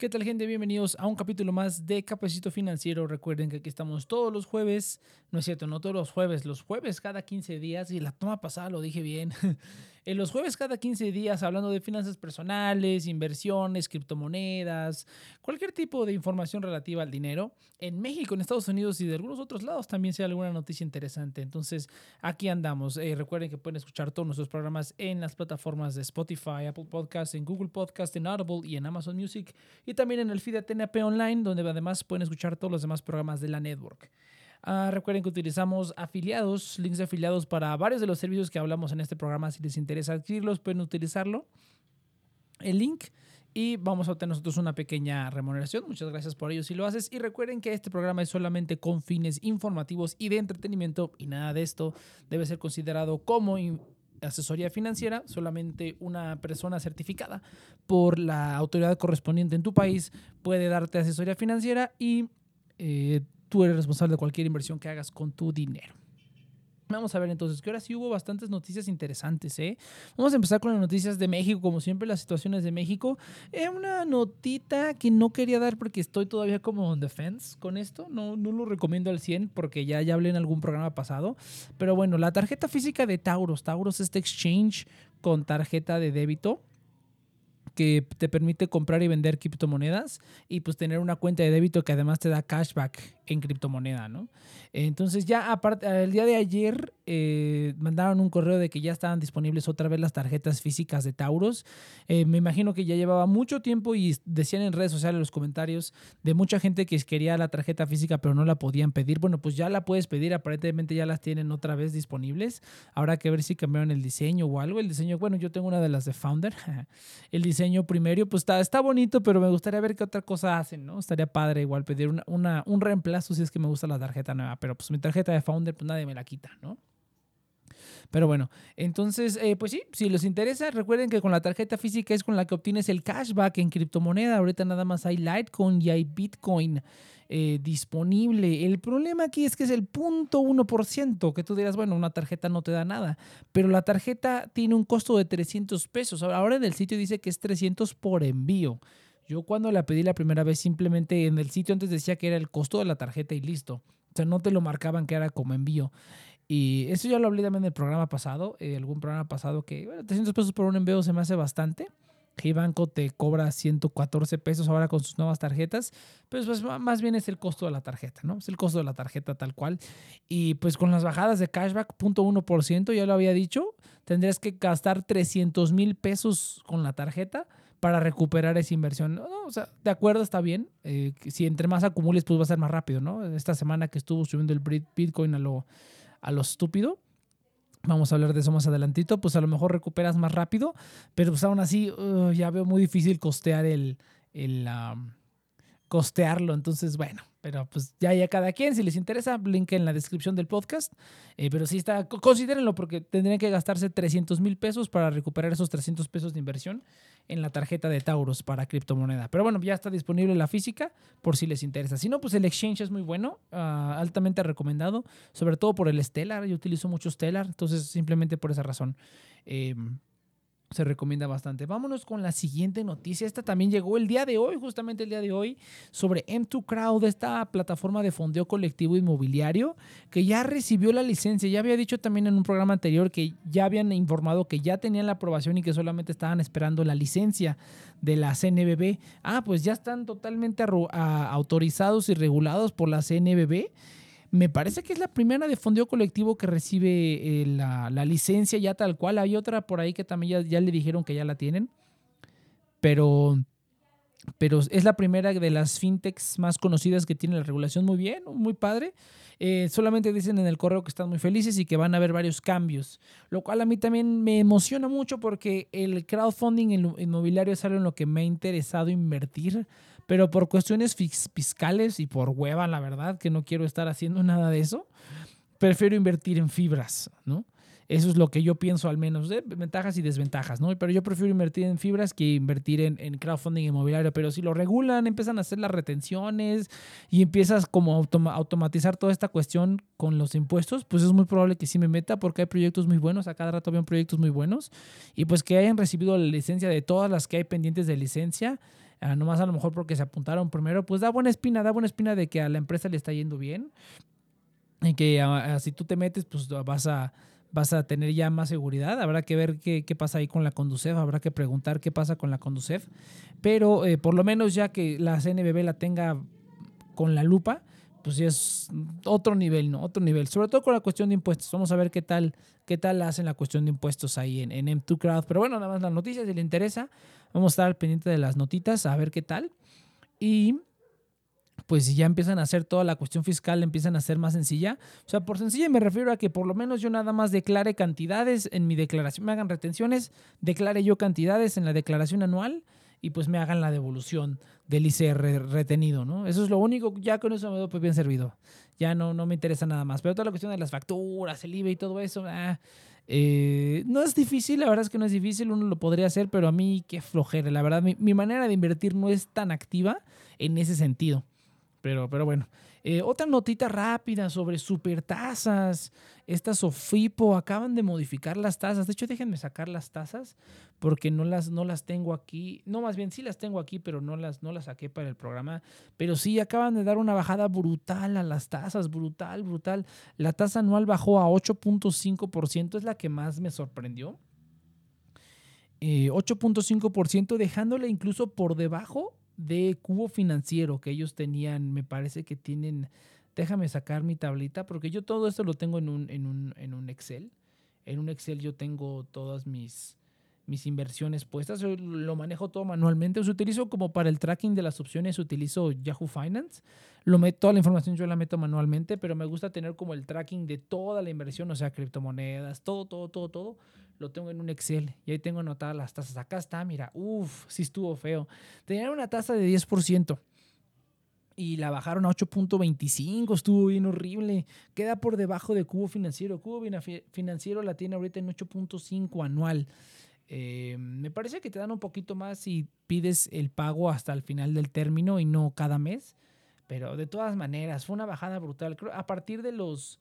¿Qué tal gente? Bienvenidos a un capítulo más de Capacito Financiero. Recuerden que aquí estamos todos los jueves, no es cierto, no todos los jueves, los jueves cada 15 días y la toma pasada lo dije bien. en los jueves cada 15 días hablando de finanzas personales, inversiones, criptomonedas, cualquier tipo de información relativa al dinero. En México, en Estados Unidos y de algunos otros lados también sea alguna noticia interesante. Entonces aquí andamos. Eh, recuerden que pueden escuchar todos nuestros programas en las plataformas de Spotify, Apple Podcasts, en Google Podcasts, en Audible y en Amazon Music y también en el feed de TNP Online, donde además pueden escuchar todos los demás programas de la network. Ah, recuerden que utilizamos afiliados, links de afiliados para varios de los servicios que hablamos en este programa. Si les interesa adquirirlos, pueden utilizarlo. El link y vamos a obtener nosotros una pequeña remuneración. Muchas gracias por ello si lo haces. Y recuerden que este programa es solamente con fines informativos y de entretenimiento y nada de esto debe ser considerado como asesoría financiera, solamente una persona certificada por la autoridad correspondiente en tu país puede darte asesoría financiera y eh, tú eres responsable de cualquier inversión que hagas con tu dinero. Vamos a ver entonces, que ahora sí hubo bastantes noticias interesantes, ¿eh? Vamos a empezar con las noticias de México, como siempre, las situaciones de México. Eh, una notita que no quería dar porque estoy todavía como on defense con esto. No, no lo recomiendo al 100 porque ya, ya hablé en algún programa pasado. Pero bueno, la tarjeta física de Tauros. Tauros es este exchange con tarjeta de débito que te permite comprar y vender criptomonedas y pues tener una cuenta de débito que además te da cashback en criptomoneda, ¿no? Entonces ya aparte, el día de ayer eh, mandaron un correo de que ya estaban disponibles otra vez las tarjetas físicas de Tauros. Eh, me imagino que ya llevaba mucho tiempo y decían en redes sociales los comentarios de mucha gente que quería la tarjeta física pero no la podían pedir. Bueno, pues ya la puedes pedir, aparentemente ya las tienen otra vez disponibles. Habrá que ver si cambiaron el diseño o algo. El diseño, bueno, yo tengo una de las de Founder. el diseño primero, pues está, está bonito, pero me gustaría ver qué otra cosa hacen, ¿no? Estaría padre igual pedir una, un reemplazo si es que me gusta la tarjeta nueva, pero pues mi tarjeta de Founder, pues nadie me la quita, ¿no? Pero bueno, entonces, eh, pues sí, si les interesa, recuerden que con la tarjeta física es con la que obtienes el cashback en criptomoneda. Ahorita nada más hay Litecoin y hay Bitcoin eh, disponible. El problema aquí es que es el punto 1%, que tú dirás, bueno, una tarjeta no te da nada, pero la tarjeta tiene un costo de 300 pesos. Ahora en el sitio dice que es 300 por envío. Yo cuando la pedí la primera vez, simplemente en el sitio antes decía que era el costo de la tarjeta y listo. O sea, no te lo marcaban que era como envío. Y eso ya lo hablé también en el programa pasado, eh, algún programa pasado, que bueno, 300 pesos por un envío se me hace bastante. Banco te cobra 114 pesos ahora con sus nuevas tarjetas, pues, pues más bien es el costo de la tarjeta, ¿no? Es el costo de la tarjeta tal cual. Y pues con las bajadas de cashback, 0.1%, ya lo había dicho, tendrías que gastar 300 mil pesos con la tarjeta para recuperar esa inversión. No, o sea, de acuerdo, está bien. Eh, si entre más acumules, pues va a ser más rápido, ¿no? Esta semana que estuvo subiendo el Bitcoin a lo, a lo estúpido, vamos a hablar de eso más adelantito, pues a lo mejor recuperas más rápido, pero pues aún así uh, ya veo muy difícil costear el, el costearlo. Entonces, bueno, pero pues ya ya cada quien, si les interesa, link en la descripción del podcast. Eh, pero sí está, considérenlo porque tendrían que gastarse 300 mil pesos para recuperar esos 300 pesos de inversión en la tarjeta de Tauros para criptomoneda. Pero bueno, ya está disponible la física por si les interesa. Si no, pues el exchange es muy bueno, ah, altamente recomendado, sobre todo por el Stellar. Yo utilizo mucho Stellar, entonces simplemente por esa razón. Eh, se recomienda bastante. Vámonos con la siguiente noticia. Esta también llegó el día de hoy, justamente el día de hoy, sobre M2 Crowd, esta plataforma de fondeo colectivo inmobiliario que ya recibió la licencia. Ya había dicho también en un programa anterior que ya habían informado que ya tenían la aprobación y que solamente estaban esperando la licencia de la CNBB. Ah, pues ya están totalmente autorizados y regulados por la CNBB. Me parece que es la primera de fondeo colectivo que recibe eh, la, licencia ya tal cual. Hay otra por ahí que también ya, le dijeron que ya la tienen. Pero, pero es la primera de las fintechs más conocidas que tiene la regulación. Muy bien, muy padre. Eh, solamente dicen en el correo que están muy felices y que van a haber varios cambios. Lo cual a mí también me emociona mucho porque el crowdfunding inmobiliario es algo en lo que me ha interesado invertir pero por cuestiones fiscales y por hueva, la verdad, que no quiero estar haciendo nada de eso, prefiero invertir en fibras, ¿no? Eso es lo que yo pienso al menos, de ventajas y desventajas, ¿no? Pero yo prefiero invertir en fibras que invertir en, crowdfunding inmobiliario. Pero si lo regulan, empiezan a hacer las retenciones y empiezas como a automatizar toda esta cuestión con los impuestos, pues es muy probable que sí me meta porque hay proyectos muy buenos, a cada rato veo proyectos muy buenos y pues que hayan recibido la licencia de todas las que hay pendientes de licencia ah, nomás a lo mejor porque se apuntaron primero, pues da buena espina, da buena espina de que a la empresa le está yendo bien. Y que ah, si tú te metes, pues vas a, vas a tener ya más seguridad. Habrá que ver qué, qué, pasa ahí con la Conducef, habrá que preguntar qué pasa con la Conducef. Pero eh, por lo menos ya que la CNBB la tenga con la lupa, pues sí es otro nivel, ¿no? Otro nivel. Sobre todo con la cuestión de impuestos. Vamos a ver qué tal, qué tal hacen la cuestión de impuestos ahí en, en M2 Crowd. Pero bueno, nada más las noticias, si le interesa, vamos a estar al pendiente de las notitas, a ver qué tal. Y pues si ya empiezan a hacer toda la cuestión fiscal, empiezan a ser más sencilla. O sea, por sencilla me refiero a que por lo menos yo nada más declare cantidades en mi declaración, me hagan retenciones, declare yo cantidades en la declaración anual y pues me hagan la devolución del ICR retenido, ¿no? Eso es lo único, ya con eso me doy pues bien servido. Ya no, no me interesa nada más. Pero toda la cuestión de las facturas, el IVA y todo eso, ah, eh, no es difícil, la verdad es que no es difícil, uno lo podría hacer, pero a mí qué flojera. La verdad, mi, mi manera de invertir no es tan activa en ese sentido. Pero, pero bueno. Eh, otra notita rápida sobre supertasas. Estas Sofipo acaban de modificar las tasas. De hecho, déjenme sacar las tasas porque no las, no las tengo aquí. No, más bien sí las tengo aquí, pero no las, no las saqué para el programa. Pero sí, acaban de dar una bajada brutal a las tasas. Brutal, brutal. La tasa anual bajó a 8.5%. Es la que más me sorprendió. 8.5%, eh, dejándole incluso por debajo de cubo financiero que ellos tenían, me parece que tienen, déjame sacar mi tablita, porque yo todo esto lo tengo en un, en un, en un Excel. En un Excel yo tengo todas mis, mis inversiones puestas, yo lo manejo todo manualmente, Os utilizo como para el tracking de las opciones, utilizo Yahoo Finance, lo meto, toda la información yo la meto manualmente, pero me gusta tener como el tracking de toda la inversión, o sea, criptomonedas, todo, todo, todo, todo, lo tengo en un Excel. Y ahí tengo anotadas las tasas. Acá está, mira, uff, sí estuvo feo. Tenían una tasa de 10% y la bajaron a 8.25, estuvo bien horrible. Queda por debajo de Cubo Financiero. Cubo Financiero la tiene ahorita en 8.5 anual. Eh, me parece que te dan un poquito más si pides el pago hasta el final del término y no cada mes. Pero de todas maneras, fue una bajada brutal. a partir de los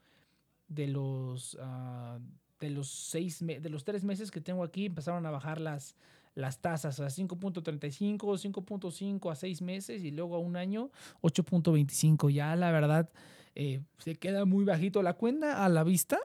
de los ah, de los seis de los tres meses que tengo aquí empezaron a bajar las, las tasas a 5.35, 5.5 a seis meses y luego a un año 8.25. Ya la verdad eh, se queda muy bajito la cuenta a la vista.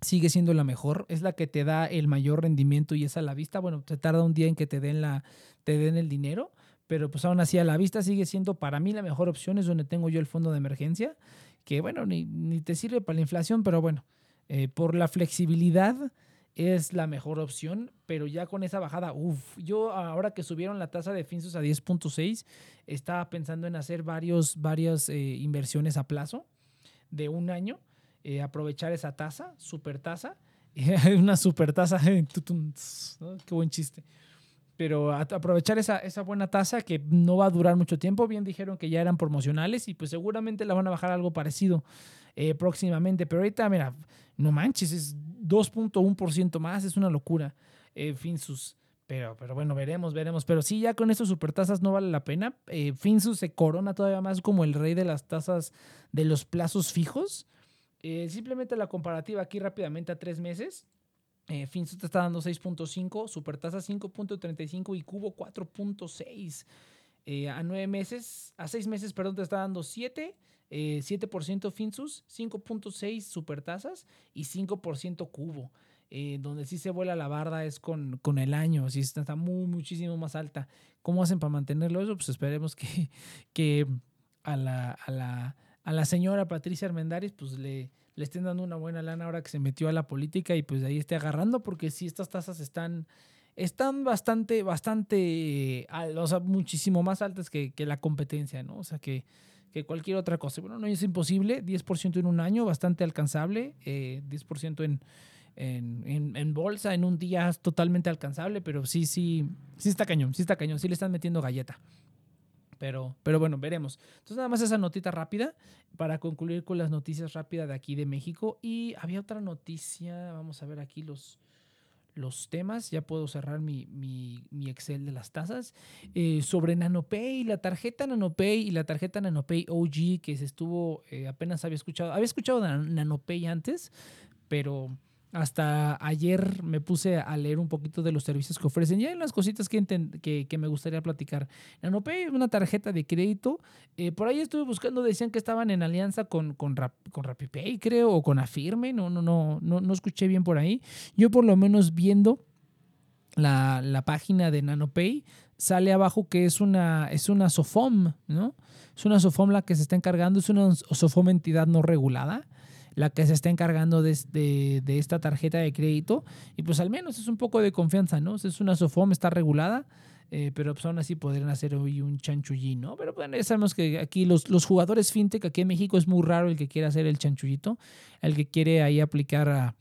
Sigue siendo la mejor, es la que te da el mayor rendimiento y es a la vista. Bueno, te tarda un día en que te den, la, te den el dinero, pero pues aún así a la vista sigue siendo para mí la mejor opción, es donde tengo yo el fondo de emergencia, que bueno, ni, ni te sirve para la inflación, pero bueno, eh, por la flexibilidad es la mejor opción, pero ya con esa bajada, uff, yo ahora que subieron la tasa de Finsus a 10.6, estaba pensando en hacer varios, varias eh, inversiones a plazo de un año, eh, aprovechar esa tasa, super tasa, una super tasa, qué buen chiste. Pero aprovechar esa, esa buena tasa que no va a durar mucho tiempo, bien dijeron que ya eran promocionales y pues seguramente la van a bajar algo parecido próximamente, pero ahorita, mira, no manches, es 2.1% más, es una locura. Eh, Finsus. Pero, pero bueno, veremos, veremos. Pero sí, ya con estos supertasas no vale la pena. Eh, Finsus se corona todavía más como el rey de las tasas de los plazos fijos. Eh, simplemente la comparativa aquí rápidamente a tres meses. Eh, te está dando 6.5, supertasa 5.35 y cubo 4.6. Eh, a nueve meses, a seis meses, perdón, te está dando 7 7% eh, Finsus, 5.6 supertasas y 5% cubo. Eh, donde sí se vuela la barda es con, con el año, sí está, muy, muchísimo más alta. ¿Cómo hacen para mantenerlo eso? Pues esperemos que, que a, la, a, la, a la señora Patricia Armendáriz pues le, le estén dando una buena lana ahora que se metió a la política y pues ahí esté agarrando, porque sí estas tasas están, están bastante, bastante, o sea, muchísimo más altas que, que la competencia, ¿no? O sea que que cualquier otra cosa. Bueno, no es imposible, 10% en un año, bastante alcanzable, 10% eh, en, en, en, bolsa en un día es totalmente alcanzable, pero sí, sí, sí está cañón, sí está cañón, sí le están metiendo galleta. Pero, pero bueno, veremos. Entonces nada más esa notita rápida para concluir con las noticias rápidas de aquí de México. Y había otra noticia, vamos a ver aquí los, los temas, ya puedo cerrar mi, mi, Excel de las tasas, eh, sobre NanoPay, la tarjeta NanoPay y la tarjeta NanoPay OG que se estuvo, eh, apenas había escuchado, había escuchado de NanoPay antes, pero hasta ayer me puse a leer un poquito de los servicios que ofrecen y hay unas cositas que, que, me gustaría platicar. NanoPay es una tarjeta de crédito. Eh, por ahí estuve buscando, decían que estaban en alianza con, con, RappiPay, creo, o con Afirme. No, no, no, no, no escuché bien por ahí. Yo por lo menos viendo la, la página de NanoPay, sale abajo que es una, es una SOFOM, ¿no? Es una SOFOM la que se está encargando, es una SOFOM entidad no regulada la que se está encargando de, de, esta tarjeta de crédito. Y pues al menos es un poco de confianza, ¿no? Es una SOFOM, está regulada. Eh, pero pues aún así podrían hacer hoy un chanchullín, ¿no? Pero bueno, ya sabemos que aquí los, los jugadores fintech, aquí en México es muy raro el que quiere hacer el chanchullito, el que quiere ahí aplicar a,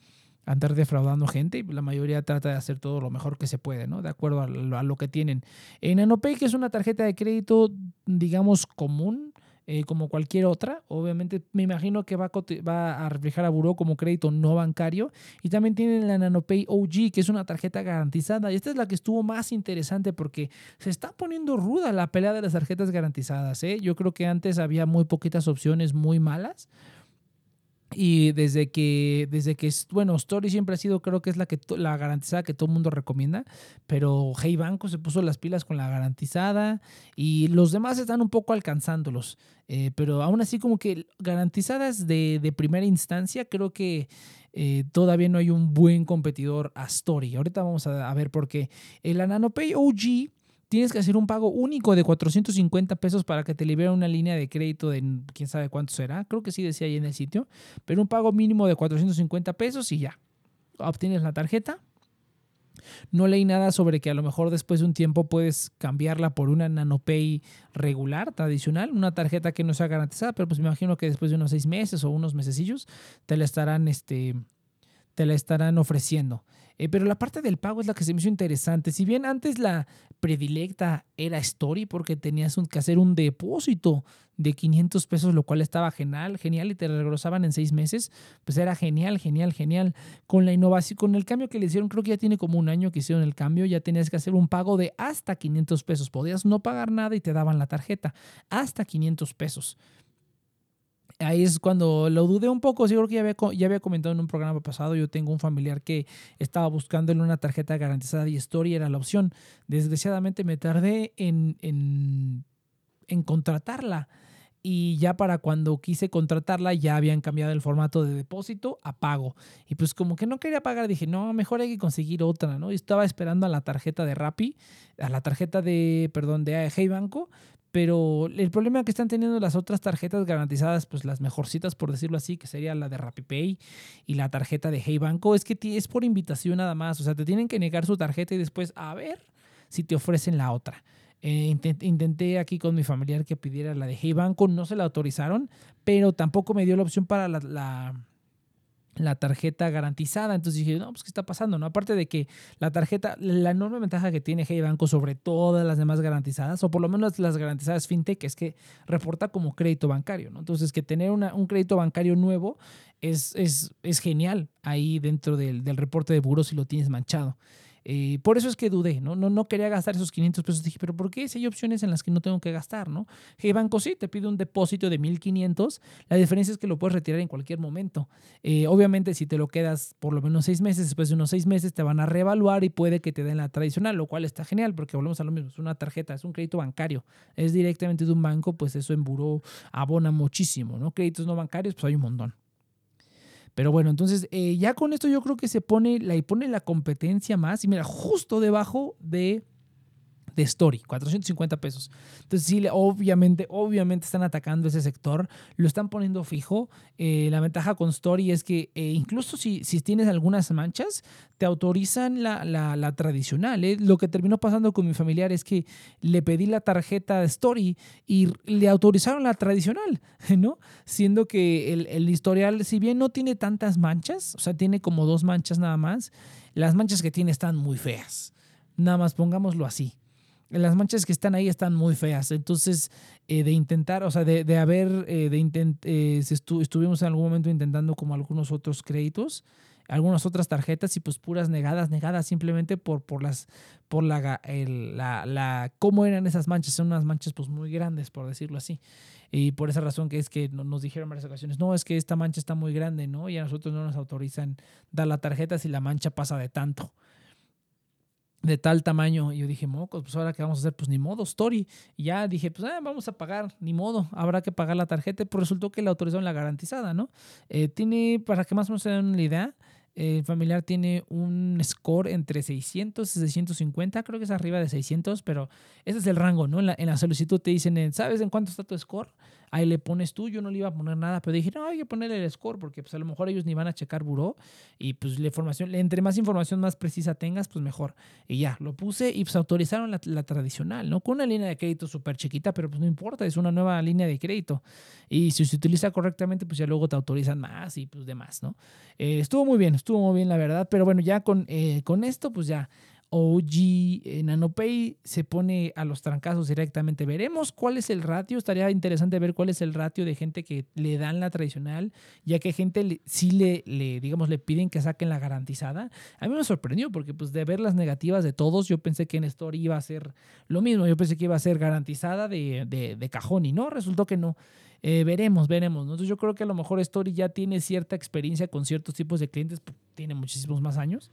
andar defraudando gente y la mayoría trata de hacer todo lo mejor que se puede, ¿no? De acuerdo a lo, a lo que tienen. En Anopay, que es una tarjeta de crédito, digamos, común, eh, como cualquier otra. Obviamente me imagino que va a, va a reflejar a Buró como crédito no bancario. Y también tienen la NanoPay OG, que es una tarjeta garantizada. Y esta es la que estuvo más interesante porque se está poniendo ruda la pelea de las tarjetas garantizadas. ¿eh? Yo creo que antes había muy poquitas opciones muy malas. Y desde que, desde que, bueno, Story siempre ha sido, creo que es la, que, la garantizada que todo el mundo recomienda, pero Hey Banco se puso las pilas con la garantizada y los demás están un poco alcanzándolos. Eh, pero aún así como que garantizadas de, de primera instancia, creo que eh, todavía no hay un buen competidor a Story. Ahorita vamos a, a ver por qué. El NanoPay OG tienes que hacer un pago único de 450 pesos para que te libere una línea de crédito de quién sabe cuánto será. Creo que sí decía ahí en el sitio. Pero un pago mínimo de 450 pesos y ya. Obtienes la tarjeta. No leí nada sobre que a lo mejor después de un tiempo puedes cambiarla por una NanoPay regular, tradicional, una tarjeta que no sea garantizada, pero pues me imagino que después de unos seis meses o unos mesecillos te la estarán, este, te la estarán ofreciendo. Eh, pero la parte del pago es la que se me hizo interesante. Si bien antes la predilecta era Story porque tenías que hacer un depósito de 500 pesos, lo cual estaba genial, genial y te regresaban en seis meses, pues era genial, genial, genial. Con la innovación, con el cambio que le hicieron, creo que ya tiene como un año que hicieron el cambio, ya tenías que hacer un pago de hasta 500 pesos. Podías no pagar nada y te daban la tarjeta, hasta 500 pesos ahí es cuando lo dudé un poco. Sí, creo que ya había, ya había comentado en un programa pasado. Yo tengo un familiar que estaba buscándole una tarjeta garantizada y Story era la opción. Desgraciadamente me tardé en, en, en contratarla. Y ya para cuando quise contratarla ya habían cambiado el formato de depósito a pago. Y pues como que no quería pagar, dije, no, mejor hay que conseguir otra, ¿no? Y estaba esperando a la tarjeta de Rappi, a la tarjeta de, perdón, de Hey Banco, pero el problema que están teniendo las otras tarjetas garantizadas, pues las mejorcitas por decirlo así, que sería la de RappiPay y la tarjeta de Hey Banco, es que es por invitación nada más. O sea, te tienen que negar su tarjeta y después a ver si te ofrecen la otra. Eh, intenté aquí con mi familiar que pidiera la de Hey Banco, no se la autorizaron, pero tampoco me dio la opción para la la tarjeta garantizada. Entonces dije, no, pues ¿qué está pasando? ¿no? Aparte de que la tarjeta, la enorme ventaja que tiene Hey Banco sobre todas las demás garantizadas, o por lo menos las garantizadas fintech, es que reporta como crédito bancario. ¿no? Entonces, que tener una, un crédito bancario nuevo es, es, es genial ahí dentro del, del reporte de buros si lo tienes manchado. Eh, por eso es que dudé, ¿no? ¿no? No quería gastar esos 500 pesos. Dije, pero ¿por qué si hay opciones en las que no tengo que gastar, ¿no? Banco sí, te pide un depósito de 1500. La diferencia es que lo puedes retirar en cualquier momento. Eh, obviamente, si te lo quedas por lo menos seis meses, después de unos seis meses te van a reevaluar y puede que te den la tradicional, lo cual está genial porque volvemos a lo mismo. Es una tarjeta, es un crédito bancario. Es directamente de un banco, pues eso en buró abona muchísimo, ¿no? Créditos no bancarios, pues hay un montón. Pero bueno, entonces eh, ya con esto yo creo que se pone la, y pone la competencia más. Y mira, justo debajo de de Story, 450 pesos. Entonces sí, obviamente, obviamente están atacando ese sector, lo están poniendo fijo. Eh, la ventaja con Story es que eh, incluso si, si tienes algunas manchas, te autorizan la, la, tradicional. ¿eh? Lo que terminó pasando con mi familiar es que le pedí la tarjeta de Story y le autorizaron la tradicional, ¿no? Siendo que el, el historial, si bien no tiene tantas manchas, o sea, tiene como dos manchas nada más, las manchas que tiene están muy feas. Nada más pongámoslo así las manchas que están ahí están muy feas. Entonces, eh, de intentar, o sea, de, de haber, eh, de intent, eh, estuvimos en algún momento intentando como algunos otros créditos, algunas otras tarjetas y pues puras negadas, negadas simplemente por, por las, por la, la, la, cómo eran esas manchas, son unas manchas pues muy grandes, por decirlo así. Y por esa razón que es que nos dijeron en varias ocasiones, no, es que esta mancha está muy grande, ¿no? Y a nosotros no nos autorizan dar la tarjeta si la mancha pasa de tanto de tal tamaño. Y yo dije, mocos, pues ahora qué vamos a hacer, pues ni modo, story. Ya dije, pues ah, vamos a pagar, ni modo, habrá que pagar la tarjeta. Pero resultó que la autorizaron la garantizada, ¿no? Eh, tiene, para que más o menos se den la idea, el familiar tiene un score entre 600 y 650, creo que es arriba de 600, pero ese es el rango, ¿no? En la, en la solicitud te dicen, ¿sabes en cuánto está tu score? Ahí le pones tú, yo no le iba a poner nada, pero dije, no, hay que ponerle el score, porque pues a lo mejor ellos ni van a checar buró, y pues la información, entre más información más precisa tengas, pues mejor. Y ya, lo puse y pues autorizaron la, tradicional, ¿no? Con una línea de crédito súper chiquita, pero pues no importa, es una nueva línea de crédito. Y si se utiliza correctamente, pues ya luego te autorizan más y pues demás, ¿no? Eh, estuvo muy bien, estuvo muy bien la verdad, pero bueno, ya con, eh, con esto, pues ya OG NanoPay se pone a los trancazos directamente. Veremos cuál es el ratio. Estaría interesante ver cuál es el ratio de gente que le dan la tradicional, ya que gente sí le, le, digamos, le piden que saquen la garantizada. A mí me sorprendió porque pues de ver las negativas de todos, yo pensé que en Story iba a ser lo mismo. Yo pensé que iba a ser garantizada de, de, cajón y no, resultó que no. Eh, veremos, veremos. Entonces yo creo que a lo mejor Story ya tiene cierta experiencia con ciertos tipos de clientes, pues, tiene muchísimos más años.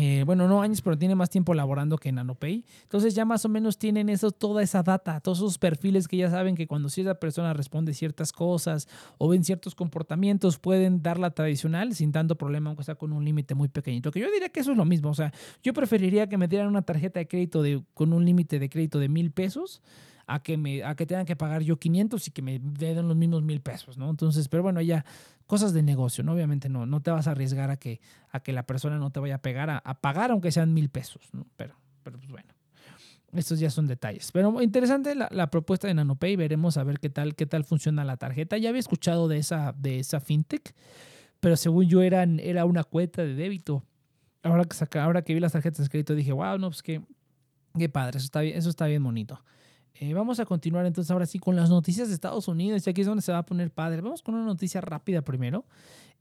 Eh, bueno, no años, pero tiene más tiempo laborando que NanoPay. Entonces ya más o menos tienen eso, toda esa data, todos esos perfiles que ya saben que cuando cierta persona responde ciertas cosas o ven ciertos comportamientos, pueden dar la tradicional sin tanto problema, aunque sea con un límite muy pequeñito. Que yo diría que eso es lo mismo. O sea, yo preferiría que me dieran una tarjeta de crédito de, con un límite de crédito de mil pesos a que, me, a que tengan que pagar yo 500 y que me den los mismos mil pesos, ¿no? Entonces, pero bueno, ya cosas de negocio, ¿no? Obviamente no, no te vas a arriesgar a que, a que la persona no te vaya a pegar, a, pagar aunque sean mil pesos, ¿no? Pero, pero pues bueno. Estos ya son detalles. Pero interesante la, la, propuesta de NanoPay. Veremos a ver qué tal, qué tal funciona la tarjeta. Ya había escuchado de esa, de esa fintech, pero según yo era, era una cuenta de débito. Ahora que, saca, ahora que vi las tarjetas de crédito dije, wow, no, pues qué, qué padre, eso está bien, eso está bien bonito. Eh, vamos a continuar entonces ahora sí con las noticias de Estados Unidos. Y aquí es donde se va a poner padre. Vamos con una noticia rápida primero.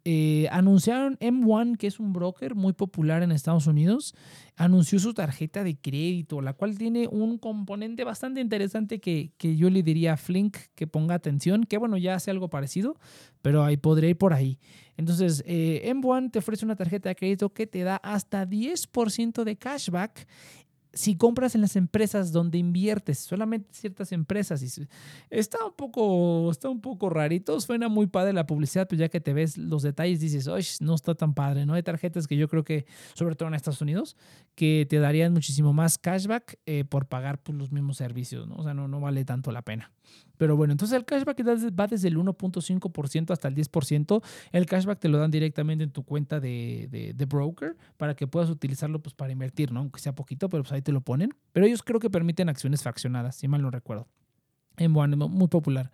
Eh, anunciaron M1, que es un broker muy popular en Estados Unidos, anunció su tarjeta de crédito, la cual tiene un componente bastante interesante que, que yo le diría a Flink que ponga atención, que bueno, ya hace algo parecido, pero ahí podría ir por ahí. Entonces, eh, M1 te ofrece una tarjeta de crédito que te da hasta 10% de cashback si compras en las empresas donde inviertes, solamente ciertas empresas, y está un poco, está un poco rarito, suena muy padre la publicidad, pero ya que te ves los detalles dices, oye, no está tan padre, ¿no? Hay tarjetas que yo creo que, sobre todo en Estados Unidos, que te darían muchísimo más cashback eh, por pagar por los mismos servicios, ¿no? O sea, no, no vale tanto la pena. Pero bueno, entonces el cashback va desde el 1.5% hasta el 10%. El cashback te lo dan directamente en tu cuenta de, de, broker para que puedas utilizarlo pues, para invertir, ¿no? Aunque sea poquito, pero pues ahí te lo ponen. Pero ellos creo que permiten acciones fraccionadas, si mal no recuerdo. En bueno, muy popular.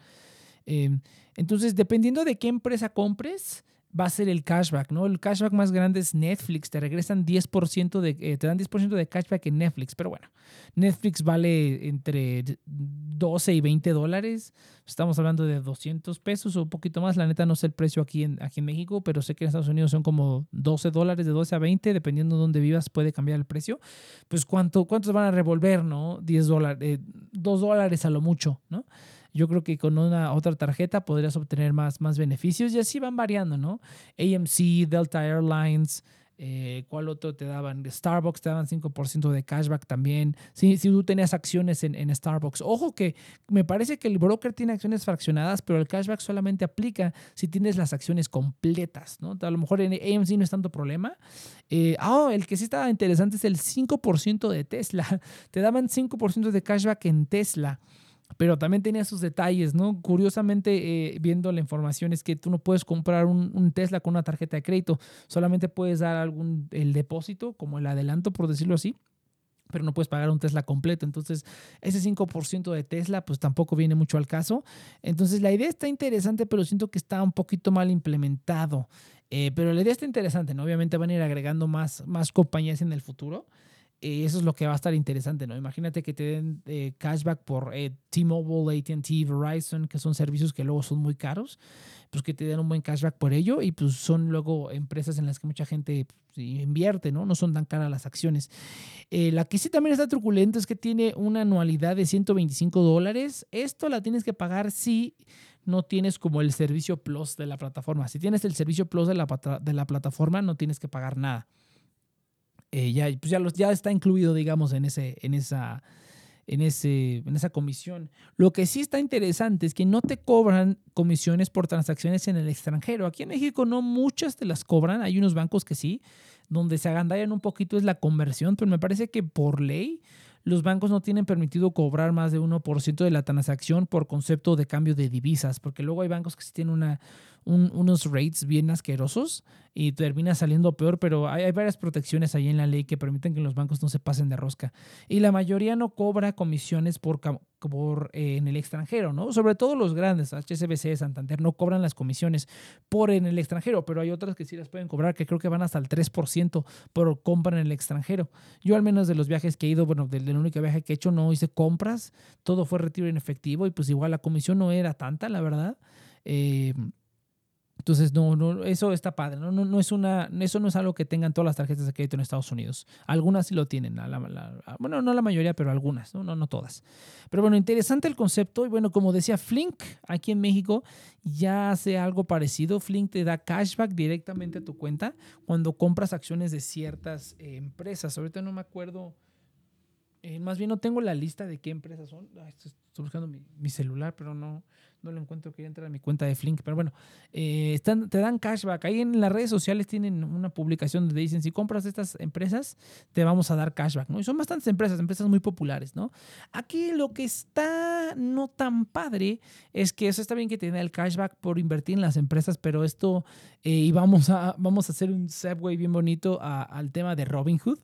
Eh, entonces, dependiendo de qué empresa compres, va a ser el cashback, ¿no? El cashback más grande es Netflix, te regresan 10% de, eh, te dan 10% de cashback en Netflix, pero bueno, Netflix vale entre 12 y 20 dólares, estamos hablando de 200 pesos o un poquito más, la neta no sé el precio aquí en, aquí en México, pero sé que en Estados Unidos son como 12 dólares, de 12 a 20, dependiendo de dónde vivas puede cambiar el precio, pues cuánto, cuántos van a revolver, ¿no? 10 dólares, 2 eh, dólares a lo mucho, ¿no? Yo creo que con una otra tarjeta podrías obtener más, más beneficios y así van variando, ¿no? AMC, Delta Airlines, eh, ¿Cuál otro te daban? Starbucks te daban 5% de cashback también. Si, si tú tenías acciones en, en, Starbucks. Ojo que me parece que el broker tiene acciones fraccionadas, pero el cashback solamente aplica si tienes las acciones completas. ¿no? A lo mejor en AMC no es tanto problema. Eh, ah, el que sí estaba interesante es el 5% de Tesla. Te daban 5% de cashback en Tesla pero también tenía sus detalles, ¿no? Curiosamente, eh, viendo la información, es que tú no puedes comprar un, Tesla con una tarjeta de crédito, solamente puedes dar algún, el depósito, como el adelanto, por decirlo así, pero no puedes pagar un Tesla completo. Entonces, ese 5% de Tesla, pues tampoco viene mucho al caso. Entonces, la idea está interesante, pero siento que está un poquito mal implementado. Eh, pero la idea está interesante, ¿no? Obviamente van a ir agregando más, más compañías en el futuro. Eh, eso es lo que va a estar interesante, ¿no? Imagínate que te den eh, cashback por eh, T-Mobile, ATT, Verizon, que son servicios que luego son muy caros, pues que te den un buen cashback por ello y pues son luego empresas en las que mucha gente pues, invierte, ¿no? No son tan caras las acciones. la que sí también está truculenta es que tiene una anualidad de 125 dólares. Esto la tienes que pagar si no tienes como el servicio plus de la plataforma. Si tienes el servicio plus de la, de la plataforma, no tienes que pagar nada. Eh, ya, pues ya, los, ya está incluido, digamos, en, ese, en, esa, en, ese, en esa comisión. Lo que sí está interesante es que no te cobran comisiones por transacciones en el extranjero. Aquí en México no muchas te las cobran, hay unos bancos que sí, donde se agandallan un poquito es la conversión, pero me parece que por ley los bancos no tienen permitido cobrar más de 1% de la transacción por concepto de cambio de divisas, porque luego hay bancos que sí tienen una, unos rates bien asquerosos y termina saliendo peor, pero hay, varias protecciones ahí en la ley que permiten que los bancos no se pasen de rosca. Y la mayoría no cobra comisiones por, por eh, en el extranjero, ¿no? Sobre todo los grandes, HSBC, Santander, no cobran las comisiones por en el extranjero, pero hay otras que sí las pueden cobrar, que creo que van hasta el 3% por compra en el extranjero. Yo al menos de los viajes que he ido, bueno, del, del único viaje que he hecho no hice compras, todo fue retiro en efectivo y pues igual la comisión no era tanta, la verdad. Eh, entonces, no, no, eso está padre. No, no, no, es una, eso no es algo que tengan todas las tarjetas de crédito en Estados Unidos. Algunas sí lo tienen. bueno, no la mayoría, pero algunas, ¿no? No, no todas. Pero bueno, interesante el concepto. Y bueno, como decía Flink, aquí en México ya hace algo parecido. Flink te da cashback directamente a tu cuenta cuando compras acciones de ciertas eh, empresas. Ahorita no me acuerdo. Eh, más bien no tengo la lista de qué empresas son. estoy, buscando mi, mi celular, pero no no lo encuentro, quería entrar a mi cuenta de Flink, pero bueno, eh, están, te dan cashback. Ahí en las redes sociales tienen una publicación donde dicen, si compras estas empresas, te vamos a dar cashback, ¿no? Y son bastantes empresas, empresas muy populares, ¿no? Aquí lo que está no tan padre es que eso está bien que te den el cashback por invertir en las empresas, pero esto, eh, y vamos a, vamos a hacer un segue bien bonito al tema de Robinhood,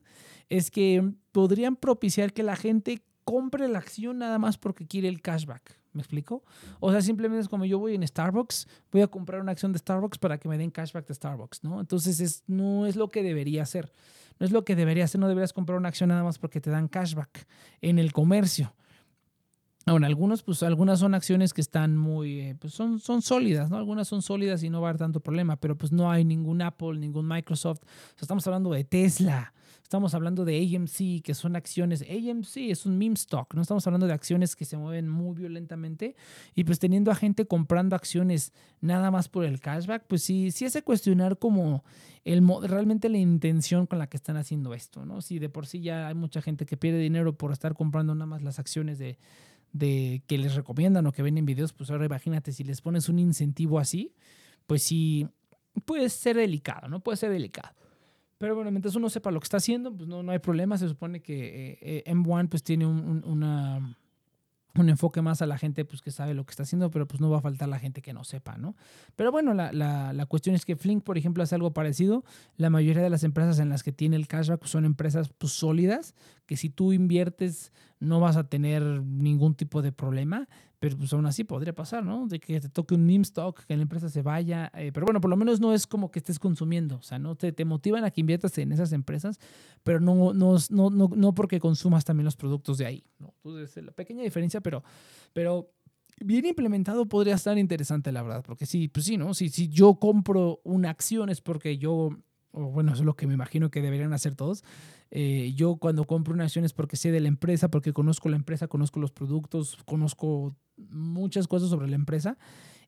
es que podrían propiciar que la gente compre la acción nada más porque quiere el cashback. ¿Me explico? O sea, simplemente es como yo voy en Starbucks, voy a comprar una acción de Starbucks para que me den cashback de Starbucks, ¿no? Entonces es, no es lo que debería ser. No es lo que debería ser. No deberías comprar una acción nada más porque te dan cashback en el comercio. Bueno, algunos, pues algunas son acciones que están muy, eh, pues son, son sólidas, ¿no? Algunas son sólidas y no va a haber tanto problema, pero pues no hay ningún Apple, ningún Microsoft. O sea, estamos hablando de Tesla, Estamos hablando de AMC, que son acciones. AMC es un meme stock, no estamos hablando de acciones que se mueven muy violentamente. Y pues teniendo a gente comprando acciones nada más por el cashback, pues sí, sí hace cuestionar como el, realmente la intención con la que están haciendo esto, ¿no? Si de por sí ya hay mucha gente que pierde dinero por estar comprando nada más las acciones de, de que les recomiendan o que ven en videos, pues ahora imagínate si les pones un incentivo así, pues sí, puede ser delicado, ¿no? Puede ser delicado. Pero bueno, mientras uno sepa lo que está haciendo, pues no, no hay problema. Se supone que eh, eh, M1 pues tiene un, una, un enfoque más a la gente pues, que sabe lo que está haciendo, pero pues no va a faltar la gente que no sepa, ¿no? Pero bueno, la, la, la, cuestión es que Flink, por ejemplo, hace algo parecido. La mayoría de las empresas en las que tiene el cashback son empresas pues, sólidas, que si tú inviertes no vas a tener ningún tipo de problema. Pero pues aún así podría pasar, ¿no? De que te toque un meme stock, que la empresa se vaya. Eh, pero bueno, por lo menos no es como que estés consumiendo. O sea, no te, te motivan a que inviertas en esas empresas, pero no, no, no, no, no porque consumas también los productos de ahí. ¿no? Entonces, la pequeña diferencia, pero, pero bien implementado podría estar interesante, la verdad. Porque sí, pues sí, ¿no? Si, si yo compro una acción es porque yo o bueno, es lo que me imagino que deberían hacer todos. Eh, yo cuando compro una acción es porque sé de la empresa, porque conozco la empresa, conozco los productos, conozco muchas cosas sobre la empresa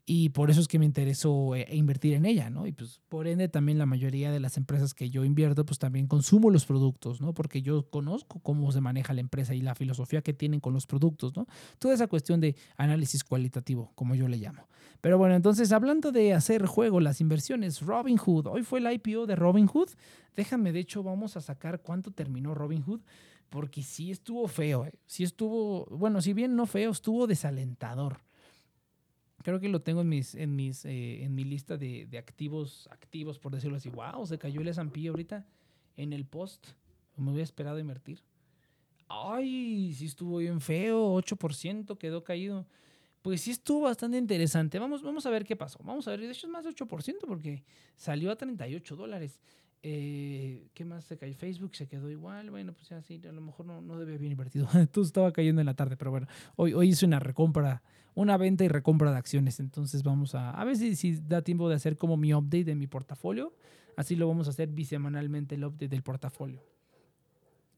y por eso es que me interesó eh, invertir en ella, ¿no? Y pues por ende también la mayoría de las empresas que yo invierto, pues también consumo los productos, ¿no? Porque yo conozco cómo se maneja la empresa y la filosofía que tienen con los productos, ¿no? Toda esa cuestión de análisis cualitativo, como yo le llamo. Pero bueno, entonces hablando de hacer juego, las inversiones, Robinhood, hoy fue el IPO de Robinhood. Déjame, de hecho, vamos a sacar cuánto terminó Robinhood porque sí estuvo feo, ¿eh? sí estuvo, bueno, si bien no feo, estuvo desalentador. Creo que lo tengo en mis, en mis, eh, en mi lista de, de, activos, activos, por decirlo así. Wow, se cayó el S&P ahorita en el post. Me hubiera esperado invertir. Ay, sí estuvo bien feo, 8% quedó caído. Pues sí estuvo bastante interesante. Vamos, vamos a ver qué pasó. Vamos a ver, de hecho es más de 8% porque salió a 38 dólares. Eh, ¿Qué más se cayó? Facebook se quedó igual. Bueno, pues ya sí, a lo mejor no, no debe haber invertido. Todo estaba cayendo en la tarde, pero bueno, hoy, hoy hice una recompra, una venta y recompra de acciones. Entonces vamos a, a ver si, si da tiempo de hacer como mi update de mi portafolio. Así lo vamos a hacer bisemanalmente el update del portafolio.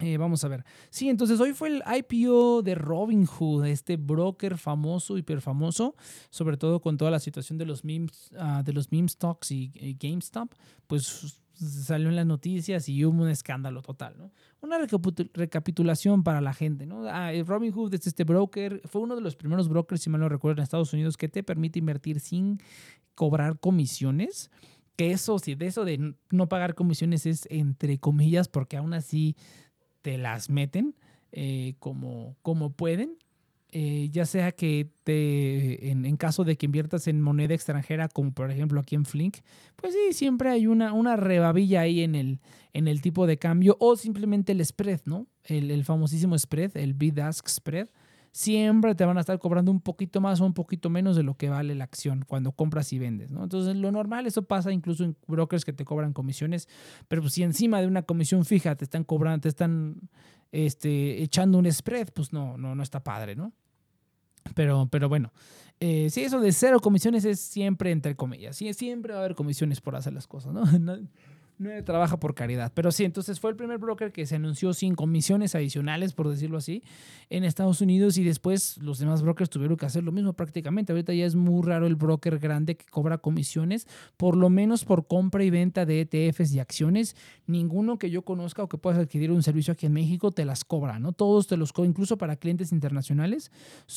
Eh, vamos a ver. Sí, entonces hoy fue el IPO de Robinhood, este broker famoso, hiper famoso, sobre todo con toda la situación de los memes, ah, de los meme stocks y, GameStop, pues salió en las noticias y hubo un escándalo total, ¿no? Una recapitulación para la gente, ¿no? Ah, Robinhood es este broker, fue uno de los primeros brokers, si mal no recuerdo, en Estados Unidos que te permite invertir sin cobrar comisiones. Que eso, sí, de eso de no pagar comisiones es entre comillas, porque aún así te las meten eh, como, como pueden. Eh, ya sea que te, en, caso de que inviertas en moneda extranjera, como por ejemplo aquí en Flink, pues sí, siempre hay una, una rebabilla ahí en el, en el tipo de cambio o simplemente el spread, ¿no? El, el famosísimo spread, el bid-ask spread siempre te van a estar cobrando un poquito más o un poquito menos de lo que vale la acción cuando compras y vendes, ¿no? Entonces, lo normal, eso pasa incluso en brokers que te cobran comisiones, pero pues, si encima de una comisión fija te están cobrando, te están este, echando un spread, pues no, no, no está padre, ¿no? Pero, pero bueno, eh, sí, eso de cero comisiones es siempre entre comillas. Sí, siempre va a haber comisiones por hacer las cosas, ¿no? no trabaja por caridad. Pero sí, entonces fue el primer broker que se anunció sin comisiones adicionales, por decirlo así, en Estados Unidos y después los demás brokers tuvieron que hacer lo mismo prácticamente. Ahorita ya es muy raro el broker grande que cobra comisiones, por lo menos por compra y venta de ETFs y acciones. Ninguno que yo conozca o que puedas adquirir un servicio aquí en México te las cobra, ¿no? Todos te los cobran, incluso para clientes internacionales,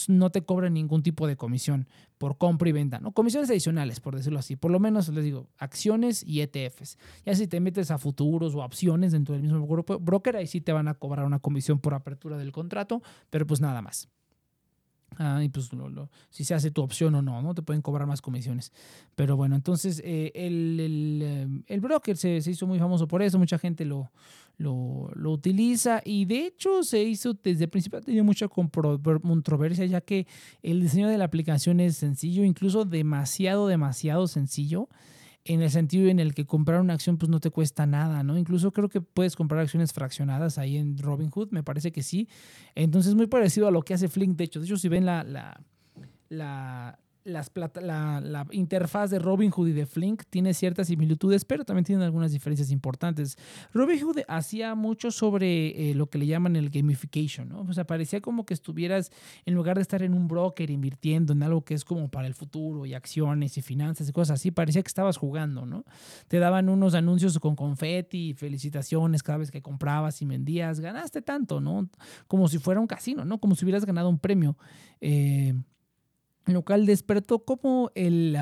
no te cobran ningún tipo de comisión por compra y venta, ¿no? Comisiones adicionales, por decirlo así. Por lo menos les digo, acciones y ETFs. Ya si te metes a futuros o opciones dentro del mismo grupo broker, ahí sí te van a cobrar una comisión por apertura del contrato, pero pues nada más. Ah, y pues si se hace tu opción o no, ¿no? Te pueden cobrar más comisiones. Pero bueno, entonces eh, el, el, eh, el, broker se, se, hizo muy famoso por eso, mucha gente lo, lo, lo, utiliza y de hecho se hizo desde el principio, ha tenido mucha controversia ya que el diseño de la aplicación es sencillo, incluso demasiado, demasiado sencillo en el sentido en el que comprar una acción pues no te cuesta nada, ¿no? Incluso creo que puedes comprar acciones fraccionadas ahí en Robinhood, me parece que sí. Entonces muy parecido a lo que hace Flink, de hecho, de hecho si ven la, la, la las la, la, interfaz de Robinhood y de Flink tiene ciertas similitudes, pero también tiene algunas diferencias importantes. Robinhood hacía mucho sobre eh, lo que le llaman el gamification, ¿no? O sea, parecía como que estuvieras, en lugar de estar en un broker invirtiendo en algo que es como para el futuro y acciones y finanzas y cosas así, parecía que estabas jugando, ¿no? Te daban unos anuncios con confeti, felicitaciones cada vez que comprabas y vendías, ganaste tanto, ¿no? Como si fuera un casino, ¿no? Como si hubieras ganado un premio. Eh, lo cual despertó como el,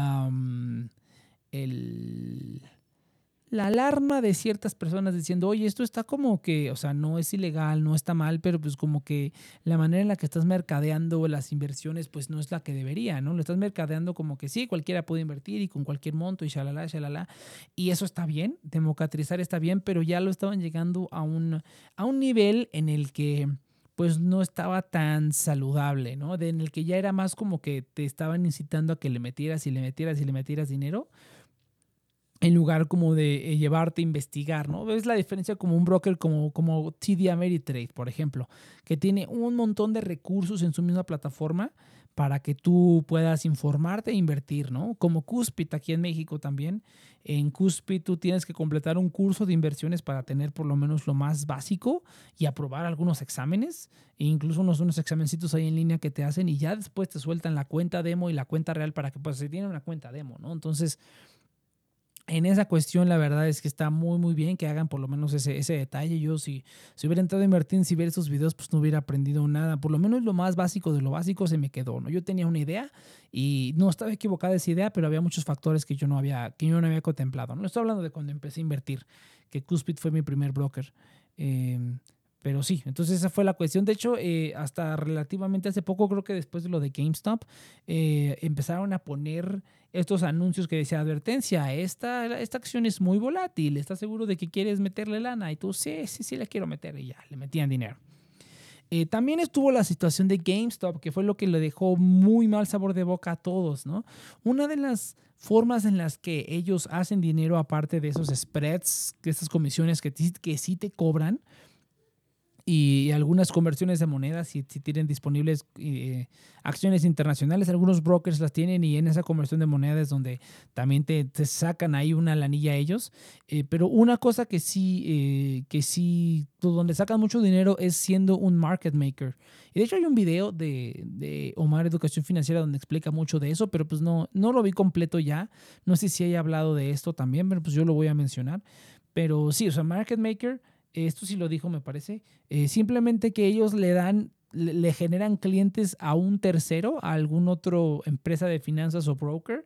la alarma de ciertas personas diciendo, oye, esto está como que, o sea, no es ilegal, no está mal, pero pues como que la manera en la que estás mercadeando las inversiones, pues no es la que debería, ¿no? Lo estás mercadeando como que sí, cualquiera puede invertir y con cualquier monto y shalala, shalala. Y eso está bien, democratizar está bien, pero ya lo estaban llegando a un, a un nivel en el que pues no estaba tan saludable, ¿no? en el que ya era más como que te estaban incitando a que le metieras y le metieras y le metieras dinero, en lugar como de eh, llevarte a investigar, ¿no? Ves la diferencia como un broker como, como TD Ameritrade, por ejemplo, que tiene un montón de recursos en su misma plataforma para que tú puedas informarte e invertir, ¿no? Como Cuspit aquí en México también. En Cuspit tú tienes que completar un curso de inversiones para tener por lo menos lo más básico y aprobar algunos exámenes, e incluso unos, unos examencitos ahí en línea que te hacen y ya después te sueltan la cuenta demo y la cuenta real para que pues se tiene una cuenta demo, ¿no? Entonces, en esa cuestión, la verdad es que está muy, muy bien que hagan por lo menos ese, ese detalle. Yo, si, si hubiera entrado a invertir si ver esos videos, pues no hubiera aprendido nada. Por lo menos lo más básico de lo básico se me quedó, ¿no? Yo tenía una idea y no estaba equivocada esa idea, pero había muchos factores que yo no había, que yo no había contemplado. No estoy hablando de cuando empecé a invertir, que Cuspid fue mi primer broker. Eh, pero sí, entonces esa fue la cuestión. De hecho, eh, hasta relativamente hace poco, creo que después de lo de GameStop, eh, empezaron a poner estos anuncios que decía advertencia, esta, esta acción es muy volátil, ¿estás seguro de que quieres meterle lana? Y tú, sí, sí, sí, le quiero meter. Y ya, le metían dinero. Eh, también estuvo la situación de GameStop, que fue lo que le dejó muy mal sabor de boca a todos, ¿no? Una de las formas en las que ellos hacen dinero aparte de esos spreads, de esas comisiones que, que sí te cobran, y algunas conversiones de monedas, si, si tienen disponibles eh, acciones internacionales, algunos brokers las tienen y en esa conversión de monedas donde también te, te sacan ahí una lanilla a ellos. Eh, pero una cosa que sí, eh, que sí, donde sacan mucho dinero es siendo un market maker. Y de hecho hay un video de, de, Omar Educación Financiera donde explica mucho de eso, pero pues no, no lo vi completo ya. No sé si haya hablado de esto también, pero pues yo lo voy a mencionar. Pero sí, o sea, market maker esto sí lo dijo me parece, eh, simplemente que ellos le dan, le, generan clientes a un tercero, a algún otro empresa de finanzas o broker.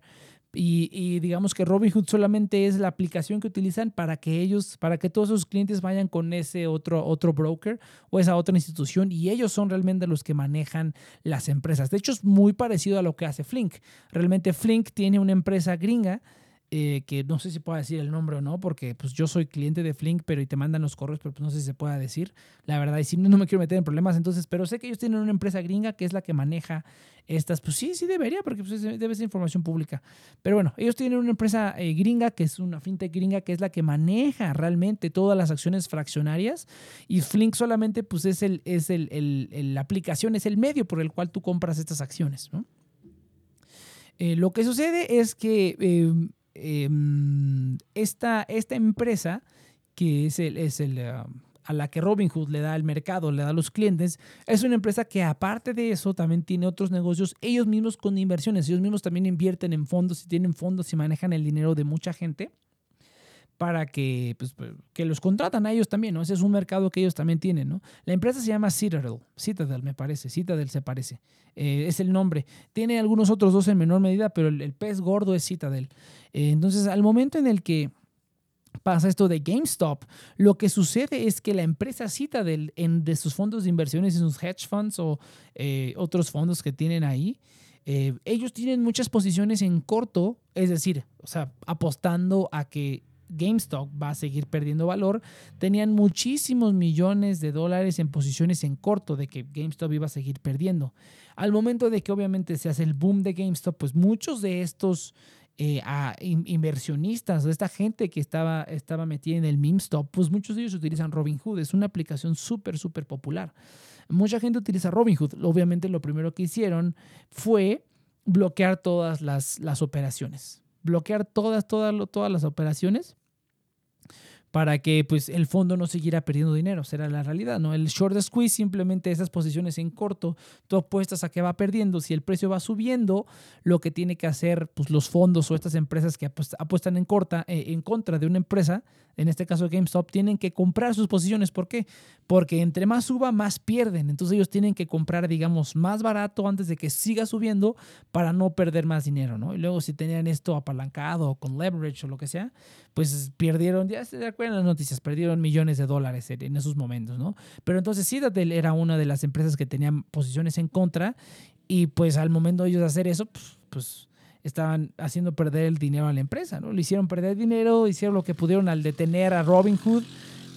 Y, digamos que Robinhood solamente es la aplicación que utilizan para que ellos, para que todos sus clientes vayan con ese otro, otro broker o esa otra institución y ellos son realmente los que manejan las empresas. De hecho, es muy parecido a lo que hace Flink. Realmente Flink tiene una empresa gringa eh, que no sé si pueda decir el nombre o no, porque pues yo soy cliente de Flink, pero y te mandan los correos, pero pues, no sé si se pueda decir, la verdad, y si no, no me quiero meter en problemas, entonces, pero sé que ellos tienen una empresa gringa que es la que maneja estas, pues sí, sí debería, porque pues, debe ser información pública, pero bueno, ellos tienen una empresa eh, gringa, que es una fintech gringa, que es la que maneja realmente todas las acciones fraccionarias, y Flink solamente pues es, el, es el, el, la aplicación, es el medio por el cual tú compras estas acciones, ¿no? Eh, lo que sucede es que em, esta, esta empresa, que es, el, es el, ah, a la que Robinhood le da el mercado, le da a los clientes, es una empresa que aparte de eso también tiene otros negocios, ellos mismos con inversiones, ellos mismos también invierten en fondos y tienen fondos y manejan el dinero de mucha gente para que, pues, pues, que los contratan a ellos también, ¿no? Ese es un mercado que ellos también tienen, ¿no? La empresa se llama Citadel, Citadel me parece, Citadel se parece, eh, es el nombre. Tiene algunos otros dos en menor medida, pero el, pez gordo es Citadel. Eh, entonces, al momento en el que pasa esto de GameStop, lo que sucede es que la empresa Citadel, en, de sus fondos de inversiones, en sus hedge funds o eh, otros fondos que tienen ahí, ellos tienen muchas posiciones en corto, es decir, o sea, apostando a que GameStop va a seguir perdiendo valor, tenían muchísimos millones de dólares en posiciones en corto de que GameStop iba a seguir perdiendo. Al momento de que obviamente se hace el boom de GameStop, pues muchos de estos eh, inversionistas, de esta gente que estaba, estaba metida en el MemeStop, pues muchos de ellos utilizan Robinhood, es una aplicación súper, súper popular. Mucha gente utiliza Robinhood. Obviamente lo primero que hicieron fue bloquear todas las, las operaciones bloquear todas, todas, todas las operaciones para que pues el fondo no siguiera perdiendo dinero. Será la realidad, ¿no? El short squeeze simplemente esas posiciones en corto, tú apuestas a que va perdiendo. Si el precio va subiendo, lo que tiene que hacer pues, los fondos o estas empresas que apuestan en, corta, eh, en contra de una empresa en este caso GameStop, tienen que comprar sus posiciones. ¿Por qué? Porque entre más suba, más pierden. Entonces ellos tienen que comprar, digamos, más barato antes de que siga subiendo para no perder más dinero, ¿no? Y luego si tenían esto apalancado o con leverage o lo que sea, pues perdieron, ya se acuerdan las noticias, perdieron millones de dólares en, esos momentos, ¿no? Pero entonces Citadel era una de las empresas que tenían posiciones en contra y pues al momento de ellos hacer eso, pues, pues estaban haciendo perder el dinero a la empresa, ¿no? Le hicieron perder dinero, hicieron lo que pudieron al detener a Robinhood